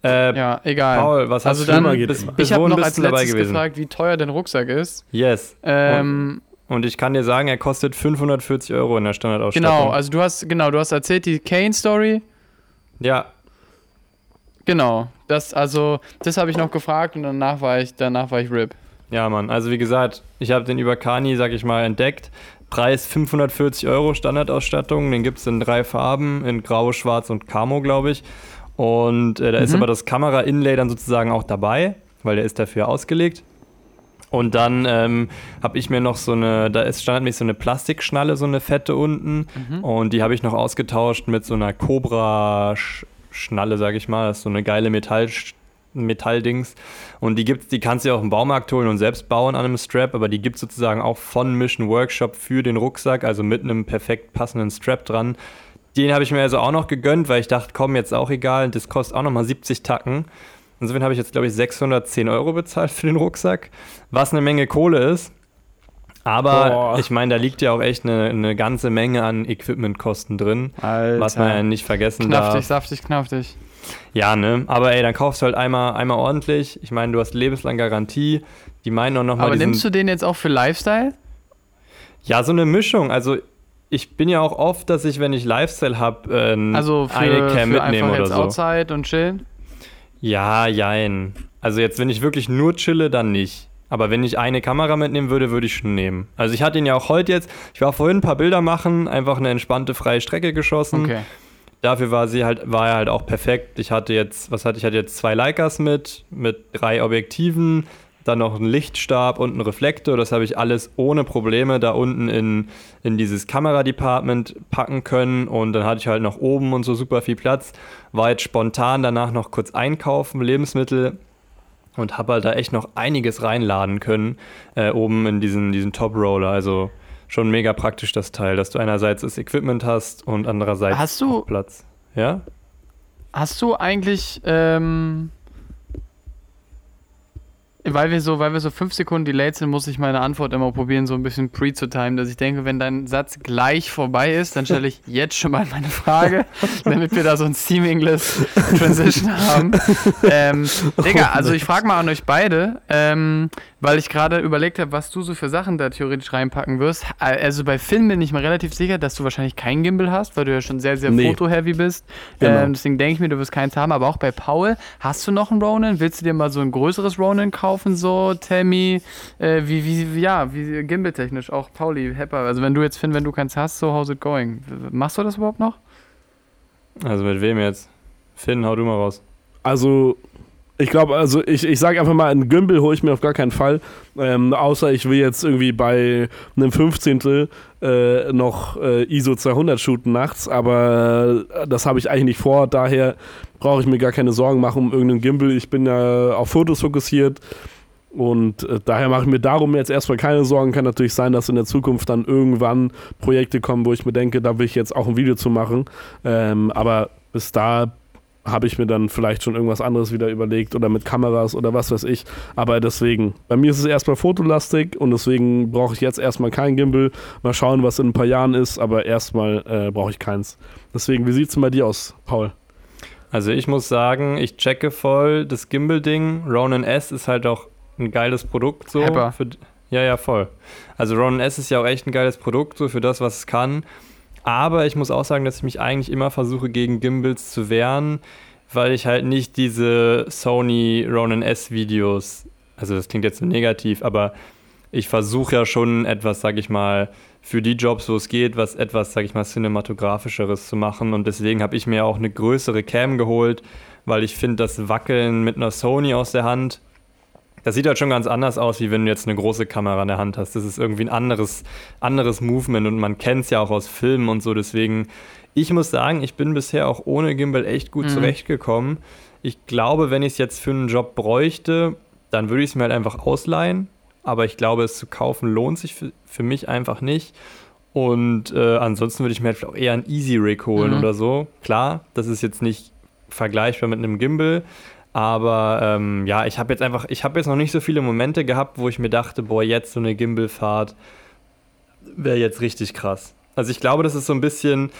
Äh, Ja, egal. Paul, was Also hast dann- du Schlimmer bis, bis ich habe noch als letztes gefragt, wie teuer dein Rucksack ist. Yes. Ähm, Und ich kann dir sagen, er kostet 540 Euro in der Standardausstattung. genau, also du hast, genau, du hast erzählt die Kane-Story. Ja, Genau. Das, also, das habe ich noch gefragt und danach war ich, danach war ich RIP. ja, Mann. Also wie gesagt, ich habe den über Kani, sag ich mal, entdeckt. Preis 540 Euro Standardausstattung. Den gibt es in drei Farben, in Grau, Schwarz und Camo, glaube ich. Und äh, da ist Mhm. aber das Kamera-Inlay dann sozusagen auch dabei, weil der ist dafür ausgelegt. Und dann ähm, habe ich mir noch so eine, da ist standardmäßig so eine Plastikschnalle, so eine fette unten. Und die habe ich noch ausgetauscht mit so einer Cobra-Schnalle, sage ich mal. Das ist so eine geile Metall Metalldings. Und die gibt's, die kannst du ja auch im Baumarkt holen und selbst bauen an einem Strap, aber die gibt es sozusagen auch von Mission Workshop für den Rucksack, also mit einem perfekt passenden Strap dran. Den habe ich mir also auch noch gegönnt, weil ich dachte, komm, jetzt auch egal, das kostet auch nochmal 70 Tacken. Insofern habe ich jetzt, glaube ich, 610 Euro bezahlt für den Rucksack, was eine Menge Kohle ist. Aber Boah. ich meine, da liegt ja auch echt eine, eine ganze Menge an Equipmentkosten drin, Alter. was man ja nicht vergessen Knaftig, darf. saftig, knaftig. Ja, ne? Aber ey, dann kaufst du halt einmal, einmal ordentlich. Ich meine, du hast lebenslang Garantie. Die meinen auch nochmal Aber nimmst du den jetzt auch für Lifestyle? Ja, so eine Mischung. Also ich bin ja auch oft, dass ich, wenn ich Lifestyle habe, äh, Also für, eine Cam mitnehme einfach oder jetzt so. outside und chillen? Ja, jein. Also jetzt, wenn ich wirklich nur chille, dann nicht. Aber wenn ich eine Kamera mitnehmen würde, würde ich schon nehmen. Also ich hatte ihn ja auch heute jetzt, ich war vorhin ein paar Bilder machen, einfach eine entspannte freie Strecke geschossen. Okay. Dafür war sie halt, war er halt auch perfekt. Ich hatte jetzt, was hatte ich? Ich hatte jetzt zwei Leicas mit, mit drei Objektiven, dann noch einen Lichtstab und einen Reflektor. Das habe ich alles ohne Probleme da unten in, in dieses Kameradepartment packen können. Und dann hatte ich halt noch oben und so super viel Platz. War jetzt spontan danach noch kurz einkaufen, Lebensmittel. Und habe halt da echt noch einiges reinladen können, äh, oben in diesen, diesen Top-Roller. Also schon mega praktisch das Teil, dass du einerseits das Equipment hast und andererseits Hast du- Platz. Ja? Hast du eigentlich, ähm, weil wir so, weil wir so fünf Sekunden delayed sind, muss ich meine Antwort immer probieren, so ein bisschen pre zu timen, dass ich denke, wenn dein Satz gleich vorbei ist, dann stelle ich jetzt schon mal meine Frage, damit wir da so ein seamless Transition haben. Ähm, Digga, also ich frage mal an euch beide, ähm, weil ich gerade überlegt habe, was du so für Sachen da theoretisch reinpacken wirst. Also bei Film bin ich mir relativ sicher, dass du wahrscheinlich kein Gimbal hast, weil du ja schon sehr, sehr Nee. foto-heavy bist. Genau. Ähm, deswegen denke ich mir, du wirst keins haben. Aber auch bei Paul, hast du noch einen Ronin? Willst du dir mal so ein größeres Ronin kaufen? So, tell me, äh, wie, wie, ja, wie Gimbal-technisch, auch Pauli, Hepper. Also wenn du jetzt Finn, wenn du keins hast, so how's it going? Machst du das überhaupt noch? Also mit wem jetzt? Finn, hau du mal raus. Also, Ich glaube, also ich, ich sage einfach mal, einen Gimbal hole ich mir auf gar keinen Fall. Ähm, außer ich will jetzt irgendwie bei einem Fünfzehntel äh, noch äh, ISO 200 shooten nachts, aber äh, das habe ich eigentlich nicht vor. Daher brauche ich mir gar keine Sorgen machen um irgendeinen Gimbal. Ich bin ja auf Fotos fokussiert. Und äh, daher mache ich mir darum jetzt erstmal keine Sorgen. Kann natürlich sein, dass in der Zukunft dann irgendwann Projekte kommen, wo ich mir denke, da will ich jetzt auch ein Video zu machen. Ähm, aber bis da habe ich mir dann vielleicht schon irgendwas anderes wieder überlegt oder mit Kameras oder was weiß ich. Aber deswegen, bei mir ist es erstmal fotolastig und deswegen brauche ich jetzt erstmal kein Gimbal. Mal schauen, was in ein paar Jahren ist, aber erstmal äh, brauche ich keins. Deswegen, wie sieht es denn bei dir aus, Paul? Also ich muss sagen, ich checke voll das Gimbal-Ding. Ronin S ist halt auch ein geiles Produkt so. Für, ja, ja, voll. Also Ronin S ist ja auch echt ein geiles Produkt so für das, was es kann. Aber ich muss auch sagen, dass ich mich eigentlich immer versuche, gegen Gimbals zu wehren, weil ich halt nicht diese Sony Ronin S Videos, also das klingt jetzt so negativ, aber ich versuche ja schon etwas, sag ich mal, für die Jobs, wo es geht, was etwas, sag ich mal, cinematografischeres zu machen. Und deswegen habe ich mir auch eine größere Cam geholt, weil ich finde, das Wackeln mit einer Sony aus der Hand das sieht halt schon ganz anders aus, wie wenn du jetzt eine große Kamera in der Hand hast. Das ist irgendwie ein anderes, anderes Movement und man kennt es ja auch aus Filmen und so. Deswegen, ich muss sagen, ich bin bisher auch ohne Gimbal echt gut mhm. zurechtgekommen. Ich glaube, wenn ich es jetzt für einen Job bräuchte, dann würde ich es mir halt einfach ausleihen. Aber ich glaube, es zu kaufen lohnt sich für, für mich einfach nicht. Und äh, ansonsten würde ich mir halt auch eher ein Easy Rig holen mhm. oder so. Klar, das ist jetzt nicht vergleichbar mit einem Gimbal, aber ähm, ja, ich habe jetzt einfach, ich habe jetzt noch nicht so viele Momente gehabt, wo ich mir dachte, boah, jetzt so eine Gimbal-Fahrt wäre jetzt richtig krass. Also ich glaube, das ist so ein bisschen,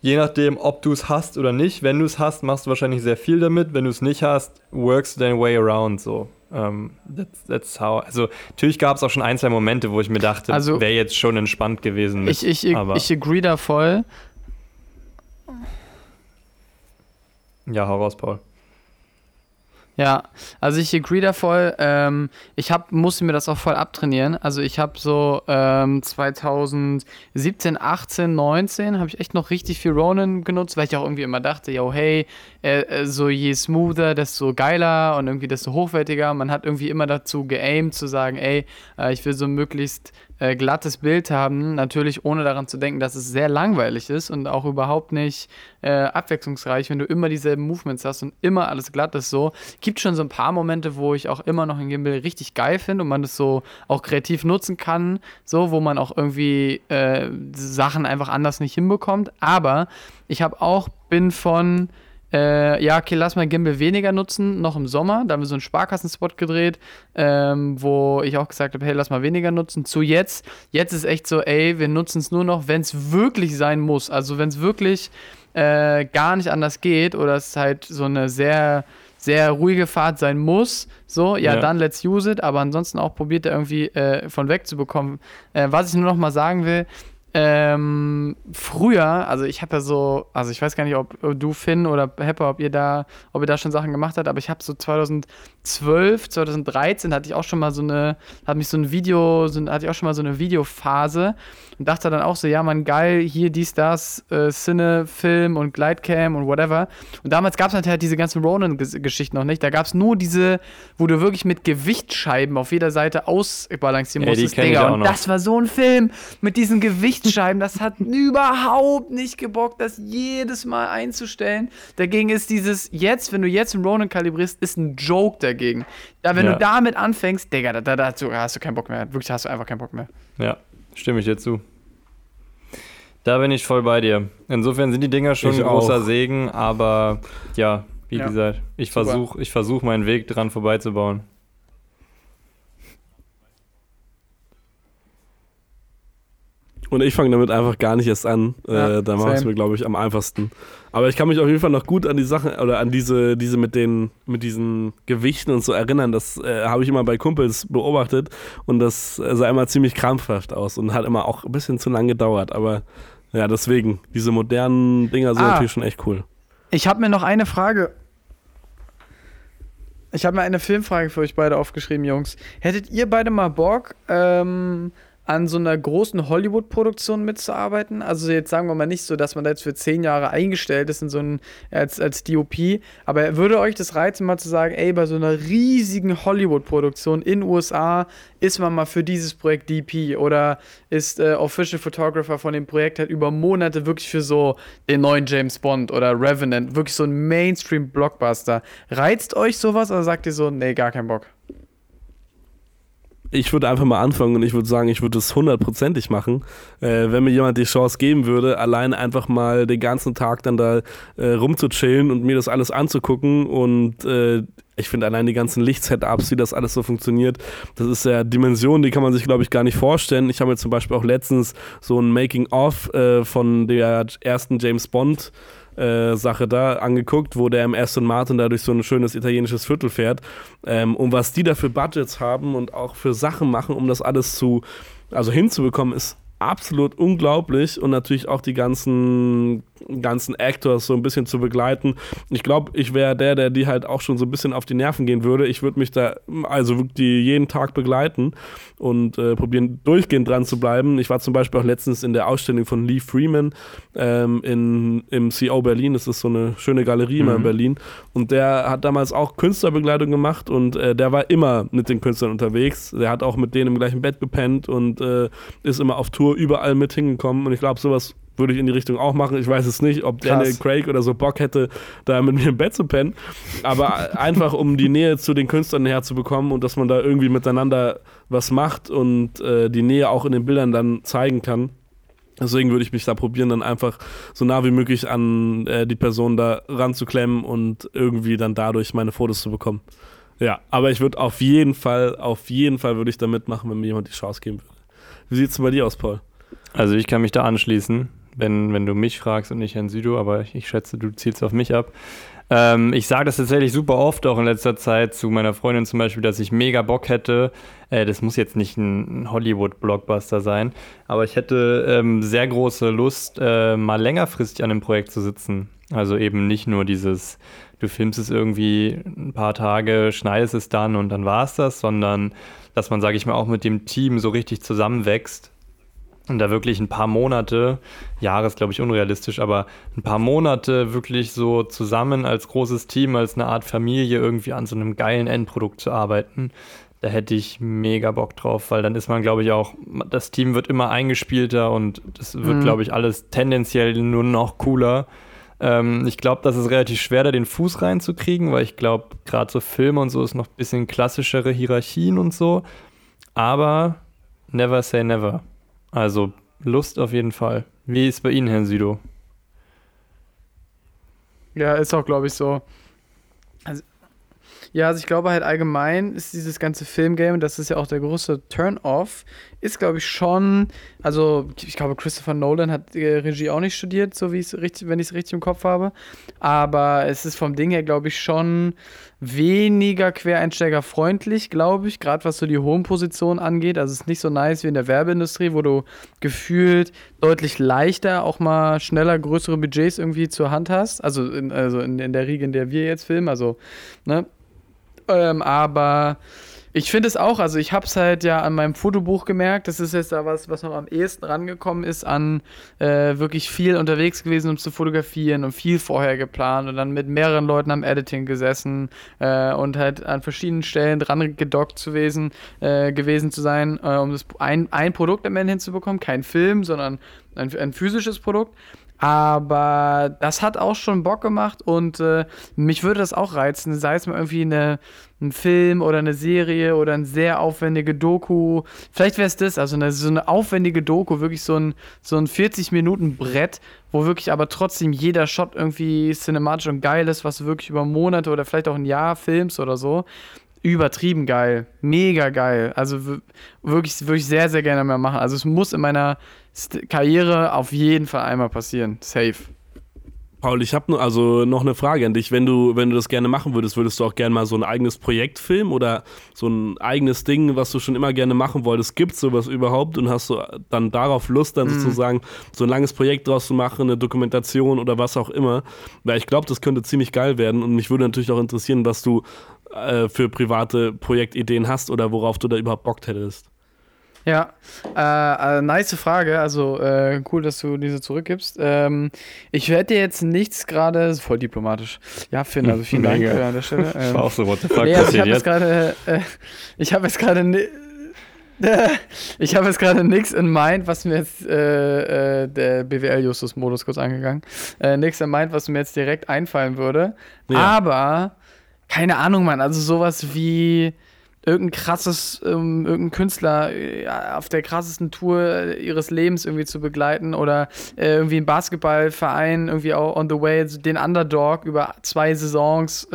je nachdem, ob du es hast oder nicht. Wenn du es hast, machst du wahrscheinlich sehr viel damit. Wenn du es nicht hast, works du dein way around so. Um, ähm, that's, that's how. Also natürlich gab es auch schon ein, zwei Momente, wo ich mir dachte, also, wäre jetzt schon entspannt gewesen. Mit, ich, ich, aber ich agree da voll. Ja, hau raus, Paul. Ja, also ich agree da voll. Ähm, ich hab, musste mir das auch voll abtrainieren. Also ich habe so ähm, 2017, 18, 19 habe ich echt noch richtig viel Ronin genutzt, weil ich auch irgendwie immer dachte, yo, hey, äh, äh, so je smoother, desto geiler und irgendwie desto hochwertiger. Man hat irgendwie immer dazu geaimt zu sagen, ey, äh, ich will so möglichst äh, glattes Bild haben, natürlich ohne daran zu denken, dass es sehr langweilig ist und auch überhaupt nicht äh, abwechslungsreich, wenn du immer dieselben Movements hast und immer alles glatt ist so. Gibt schon so ein paar Momente, wo ich auch immer noch ein Gimbal richtig geil finde und man das so auch kreativ nutzen kann, so, wo man auch irgendwie Sachen einfach anders nicht hinbekommt. Aber ich habe auch, bin von äh, ja, okay, lass mal Gimbal weniger nutzen, noch im Sommer. Da haben wir so einen Sparkassenspot gedreht, ähm, wo ich auch gesagt habe, hey, lass mal weniger nutzen. Zu jetzt, jetzt ist echt so, ey, wir nutzen es nur noch, wenn es wirklich sein muss. Also wenn es wirklich äh, gar nicht anders geht oder es halt so eine sehr sehr ruhige Fahrt sein muss, so, ja, ja. dann let's use it, aber ansonsten auch probiert er irgendwie äh, von weg zu bekommen. Äh, was ich nur noch mal sagen will, ähm, früher, also ich habe ja so, also ich weiß gar nicht, ob du Finn oder Hepper, ob ihr da, ob ihr da schon Sachen gemacht habt, aber ich habe so 2012, 2013 hatte ich auch schon mal so eine, hat mich so ein Video, so, hatte ich auch schon mal so eine Videophase und dachte dann auch so, ja man geil, hier dies, das, äh, Cine, Film und Glidecam und whatever. Und damals gab es halt diese ganzen Ronin-Geschichten noch nicht. Da gab es nur diese, wo du wirklich mit Gewichtsscheiben auf jeder Seite ausbalancieren musstest, ja, Digga. Und das war so ein Film mit diesen Gewichtsscheiben das hat überhaupt nicht gebockt, das jedes Mal einzustellen. Dagegen ist dieses jetzt, wenn du jetzt einen Ronin kalibrierst, ist ein Joke dagegen. Da, wenn ja. du damit anfängst, Digga, da, da, da hast du keinen Bock mehr. Wirklich hast du einfach keinen Bock mehr. Ja, stimme ich dir zu. Da bin ich voll bei dir. Insofern sind die Dinger schon ich ein großer auch. Segen, aber ja, wie ja. gesagt, ich versuche versuch meinen Weg dran vorbeizubauen. Und ich fange damit einfach gar nicht erst an. Ja, äh, da mache ich es mir, glaube ich, am einfachsten. Aber ich kann mich auf jeden Fall noch gut an die Sachen oder an diese, diese mit den, mit diesen Gewichten und so erinnern. Das äh, habe ich immer bei Kumpels beobachtet und das äh, sah immer ziemlich krampfhaft aus und hat immer auch ein bisschen zu lang gedauert. Aber ja, deswegen, diese modernen Dinger sind ah, natürlich schon echt cool. Ich habe mir noch eine Frage. Ich habe mir eine Filmfrage für euch beide aufgeschrieben, Jungs. Hättet ihr beide mal Bock, ähm, an so einer großen Hollywood-Produktion mitzuarbeiten? Also jetzt sagen wir mal nicht so, dass man da jetzt für zehn Jahre eingestellt ist in so ein, als, als DOP, aber würde euch das reizen, mal zu sagen, ey, bei so einer riesigen Hollywood-Produktion in USA ist man mal für dieses Projekt DP oder ist äh, Official Photographer von dem Projekt halt über Monate wirklich für so den neuen James Bond oder Revenant, wirklich so ein Mainstream-Blockbuster. Reizt euch sowas oder sagt ihr so, nee, gar keinen Bock? Ich würde einfach mal anfangen und ich würde sagen, ich würde es hundertprozentig machen, äh, wenn mir jemand die Chance geben würde, allein einfach mal den ganzen Tag dann da äh, rumzuchillen und mir das alles anzugucken und äh, ich finde allein die ganzen Lichtsetups, wie das alles so funktioniert, das ist ja Dimension, die kann man sich, glaube ich, gar nicht vorstellen. Ich habe mir zum Beispiel auch letztens so ein Making-of äh, von der ersten James Bond äh, Sache da angeguckt, wo der im Aston Martin da durch so ein schönes italienisches Viertel fährt. Ähm, und was die da für Budgets haben und auch für Sachen machen, um das alles zu, also hinzubekommen, ist absolut unglaublich und natürlich auch die ganzen ganzen Actors so ein bisschen zu begleiten. Ich glaube, ich wäre der, der die halt auch schon so ein bisschen auf die Nerven gehen würde. Ich würde mich da also wirklich jeden Tag begleiten und äh, probieren, durchgehend dran zu bleiben. Ich war zum Beispiel auch letztens in der Ausstellung von Lee Freeman ähm, in, im CO Berlin. Das ist so eine schöne Galerie mhm. in Berlin. Und der hat damals auch Künstlerbegleitung gemacht und äh, der war immer mit den Künstlern unterwegs. Der hat auch mit denen im gleichen Bett gepennt und äh, ist immer auf Tour überall mit hingekommen. Und ich glaube, sowas würde ich in die Richtung auch machen. Ich weiß es nicht, ob Krass. Daniel Craig oder so Bock hätte, da mit mir im Bett zu pennen. Aber einfach, um die Nähe zu den Künstlern herzubekommen und dass man da irgendwie miteinander was macht und äh, die Nähe auch in den Bildern dann zeigen kann. Deswegen würde ich mich da probieren, dann einfach so nah wie möglich an äh, die Person da ranzuklemmen und irgendwie dann dadurch meine Fotos zu bekommen. Ja, aber ich würde auf jeden Fall, auf jeden Fall würde ich da mitmachen, wenn mir jemand die Chance geben würde. Wie sieht es bei dir aus, Paul? Also ich kann mich da anschließen wenn, wenn du mich fragst und nicht Herrn Südo, aber ich, schätze, du zielst auf mich ab. Ähm, ich sage das tatsächlich super oft auch in letzter Zeit zu meiner Freundin zum Beispiel, dass ich mega Bock hätte. Äh, das muss jetzt nicht ein Hollywood-Blockbuster sein, aber ich hätte ähm, sehr große Lust, äh, mal längerfristig an dem Projekt zu sitzen. Also eben nicht nur dieses, du filmst es irgendwie ein paar Tage, schneidest es dann und dann war es das, sondern dass man, sage ich mal, auch mit dem Team so richtig zusammenwächst und da wirklich ein paar Monate, Jahre ist glaube ich unrealistisch, aber ein paar Monate wirklich so zusammen als großes Team, als eine Art Familie irgendwie an so einem geilen Endprodukt zu arbeiten, da hätte ich mega Bock drauf, weil dann ist man glaube ich auch, das Team wird immer eingespielter und das wird mhm. glaube ich alles tendenziell nur noch cooler. Ähm, ich glaube, das ist relativ schwer, da den Fuß reinzukriegen, weil ich glaube, gerade so Filme und so ist noch ein bisschen klassischere Hierarchien und so. Aber never say never. Also Lust auf jeden Fall. Wie ist bei Ihnen, Herr Südo? Ja, ist auch, glaube ich, so. Also, ja, also ich glaube halt allgemein ist dieses ganze Filmgame, das ist ja auch der große Turn-off, ist, glaube ich, schon, also ich glaube, Christopher Nolan hat äh, Regie auch nicht studiert, so wie ich es richtig, wenn ich es richtig im Kopf habe. Aber es ist vom Ding her, glaube ich, schon weniger quereinsteigerfreundlich, glaube ich, gerade was so die hohen Positionen angeht. Also es ist nicht so nice wie in der Werbeindustrie, wo du gefühlt deutlich leichter auch mal schneller größere Budgets irgendwie zur Hand hast. Also in, also in, in der Riege, in der wir jetzt filmen. Also, ne? Ähm, aber ich finde es auch, also ich habe es halt ja an meinem Fotobuch gemerkt, das ist jetzt da was, was noch am ehesten rangekommen ist, an äh, wirklich viel unterwegs gewesen, um zu fotografieren und viel vorher geplant und dann mit mehreren Leuten am Editing gesessen äh, und halt an verschiedenen Stellen dran gedockt zu gewesen, äh, gewesen zu sein, äh, um das ein, ein Produkt am Ende hinzubekommen, kein Film, sondern ein, ein physisches Produkt. Aber das hat auch schon Bock gemacht und äh, mich würde das auch reizen, sei es mal irgendwie eine, ein Film oder eine Serie oder ein sehr aufwendige Doku. Vielleicht wäre es das, also eine, so eine aufwendige Doku, wirklich so ein, so ein 40-Minuten-Brett, wo wirklich aber trotzdem jeder Shot irgendwie cinematisch und geil ist, was wirklich über Monate oder vielleicht auch ein Jahr filmst oder so. Übertrieben geil, mega geil. Also wirklich, wirklich sehr, sehr gerne mehr machen. Also es muss in meiner Karriere auf jeden Fall einmal passieren. Safe. Paul, ich habe also noch eine Frage an dich. Wenn du, wenn du das gerne machen würdest, würdest du auch gerne mal so ein eigenes Projekt filmen oder so ein eigenes Ding, was du schon immer gerne machen wolltest? Gibt es sowas überhaupt und hast du dann darauf Lust, dann mhm. sozusagen so ein langes Projekt draus zu machen, eine Dokumentation oder was auch immer? Weil ich glaube, das könnte ziemlich geil werden und mich würde natürlich auch interessieren, was du äh, für private Projektideen hast oder worauf du da überhaupt Bock hättest. Ja, äh, äh, nice Frage. Also äh, cool, dass du diese zurückgibst. Ähm, ich werde dir jetzt nichts gerade, voll diplomatisch. Ja, Finn, also vielen Dank äh, an der Stelle. Ich Ähm, war auch so, what the fuck nee, also ich habe jetzt gerade, äh, ich habe jetzt gerade, ich habe jetzt gerade nichts in Mind, was mir jetzt äh, äh, der BWL-Justus-Modus kurz angegangen. Äh, nichts in Mind, was mir jetzt direkt einfallen würde. Ja. Aber keine Ahnung, Mann. Also sowas wie irgendein krasses, ähm, irgendein Künstler äh, auf der krassesten Tour äh, ihres Lebens irgendwie zu begleiten oder äh, irgendwie ein Basketballverein irgendwie auch on the way, den Underdog über zwei Saisons,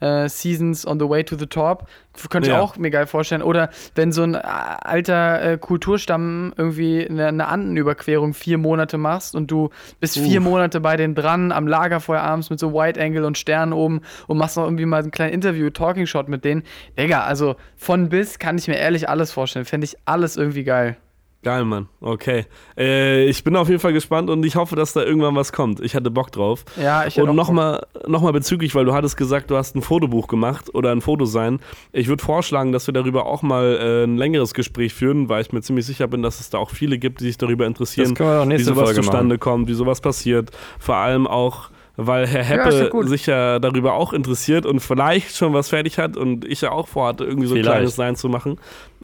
äh, Seasons on the way to the top. Könnte ich Ja. auch mir geil vorstellen. Oder wenn so ein äh, alter äh, Kulturstamm irgendwie eine, eine Andenüberquerung vier Monate machst und du bist vier Uff. Monate bei denen dran, am Lagerfeuer abends mit so White Angle und Sternen oben und machst noch irgendwie mal ein kleines Interview, Talking Shot mit denen. Digga, also von bis kann ich mir ehrlich alles vorstellen. Fände ich alles irgendwie geil. Geil, Mann. Okay. Äh, ich bin auf jeden Fall gespannt und ich hoffe, dass da irgendwann was kommt. Ich hatte Bock drauf. Ja, ich hätte Und nochmal noch mal bezüglich, weil du hattest gesagt, du hast ein Fotobuch gemacht oder ein Foto sein. Ich würde vorschlagen, dass wir darüber auch mal äh, ein längeres Gespräch führen, weil ich mir ziemlich sicher bin, dass es da auch viele gibt, die sich darüber interessieren, Das können wir doch wie sowas Folge zustande machen. kommt, wie sowas passiert. Vor allem auch, weil Herr Ja, ja Heppe gut. sich ja darüber auch interessiert und vielleicht schon was fertig hat und ich ja auch vorhatte, irgendwie so ein kleines Sein zu machen.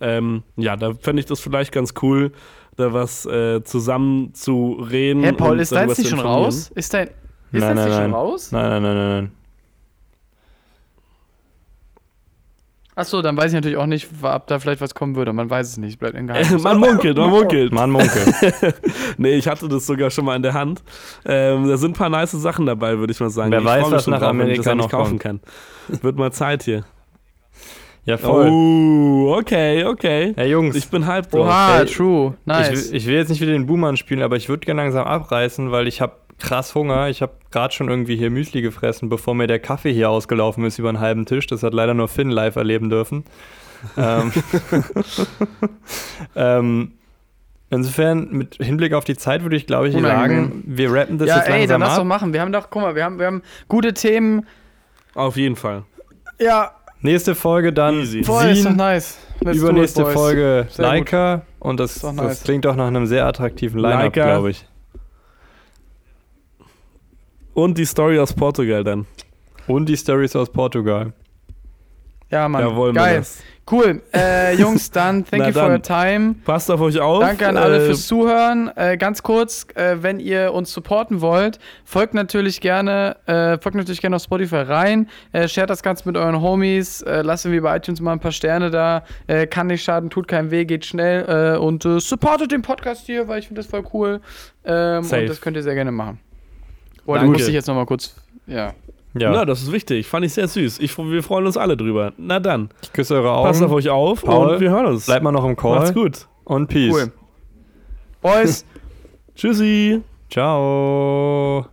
Ähm, ja, da fände ich das vielleicht ganz cool, da was äh, zusammen zu reden. Hä, Paul, und ist deins zu nicht schon raus? Ist dein. Ist Nein, das nein, nicht schon nein. raus? Nein, nein, nein, nein, nein. Achso, dann weiß ich natürlich auch nicht, ob da vielleicht was kommen würde. Man weiß es nicht. Bleibt in Geheimnis. man munkelt, man munkelt. Mann, Munke. Nee, ich hatte das sogar schon mal in der Hand. Ähm, da sind ein paar nice Sachen dabei, würde ich mal sagen. Wer ich weiß, was nach drauf, wenn ich Amerika noch kaufen kommt. kann. Wird mal Zeit hier. Ja, voll. Oh, okay, okay. Hey Jungs, Ich bin hyped drauf. Oha, Ey, true. Nice. ich, will- ich will jetzt nicht wieder den Boomer spielen, aber ich würde gerne langsam abreißen, weil ich habe krass Hunger. Ich habe gerade schon irgendwie hier Müsli gefressen, bevor mir der Kaffee hier ausgelaufen ist über einen halben Tisch. Das hat leider nur Finn live erleben dürfen. ähm, ähm, insofern, mit Hinblick auf die Zeit würde ich, glaube ich, sagen, wir rappen das ja, jetzt ey, langsam dann lass doch ab. machen. Wir haben doch, guck mal, wir haben, wir haben gute Themen. Auf jeden Fall. Ja, Nächste Folge dann Easy. voll, ist doch nice. Let's übernächste. Folge Sehr gut. Leica und das, doch das nice. klingt doch nach einem sehr attraktiven Line-Up, glaube ich. Und die Story aus Portugal dann. Und die Stories aus Portugal. Ja, Mann. Jawohl, Geil. Männers. Cool. Äh, Jungs, dann thank Na you for dann. your time. Passt auf euch auf. Danke an alle Äh, fürs Zuhören. Äh, ganz kurz, äh, wenn ihr uns supporten wollt, folgt natürlich gerne, äh, folgt natürlich gerne auf Spotify rein, äh, shared das Ganze mit euren Homies, äh, lasst irgendwie bei iTunes mal ein paar Sterne da, kann nicht schaden, tut keinem weh, geht schnell und supportet den Podcast hier, weil ich finde das voll cool. Ähm, und das könnt ihr sehr gerne machen. Boah, da Danke. musste ich jetzt nochmal kurz, ja. Ja, Na, das ist wichtig. Fand ich sehr süß. Ich, wir freuen uns alle drüber. Na dann. ich küsse eure Augen. Passt auf euch auf Paul, und wir hören uns. Bleibt mal noch im Call. Macht's gut. Und Peace. Cool. Boys. Tschüssi. Ciao.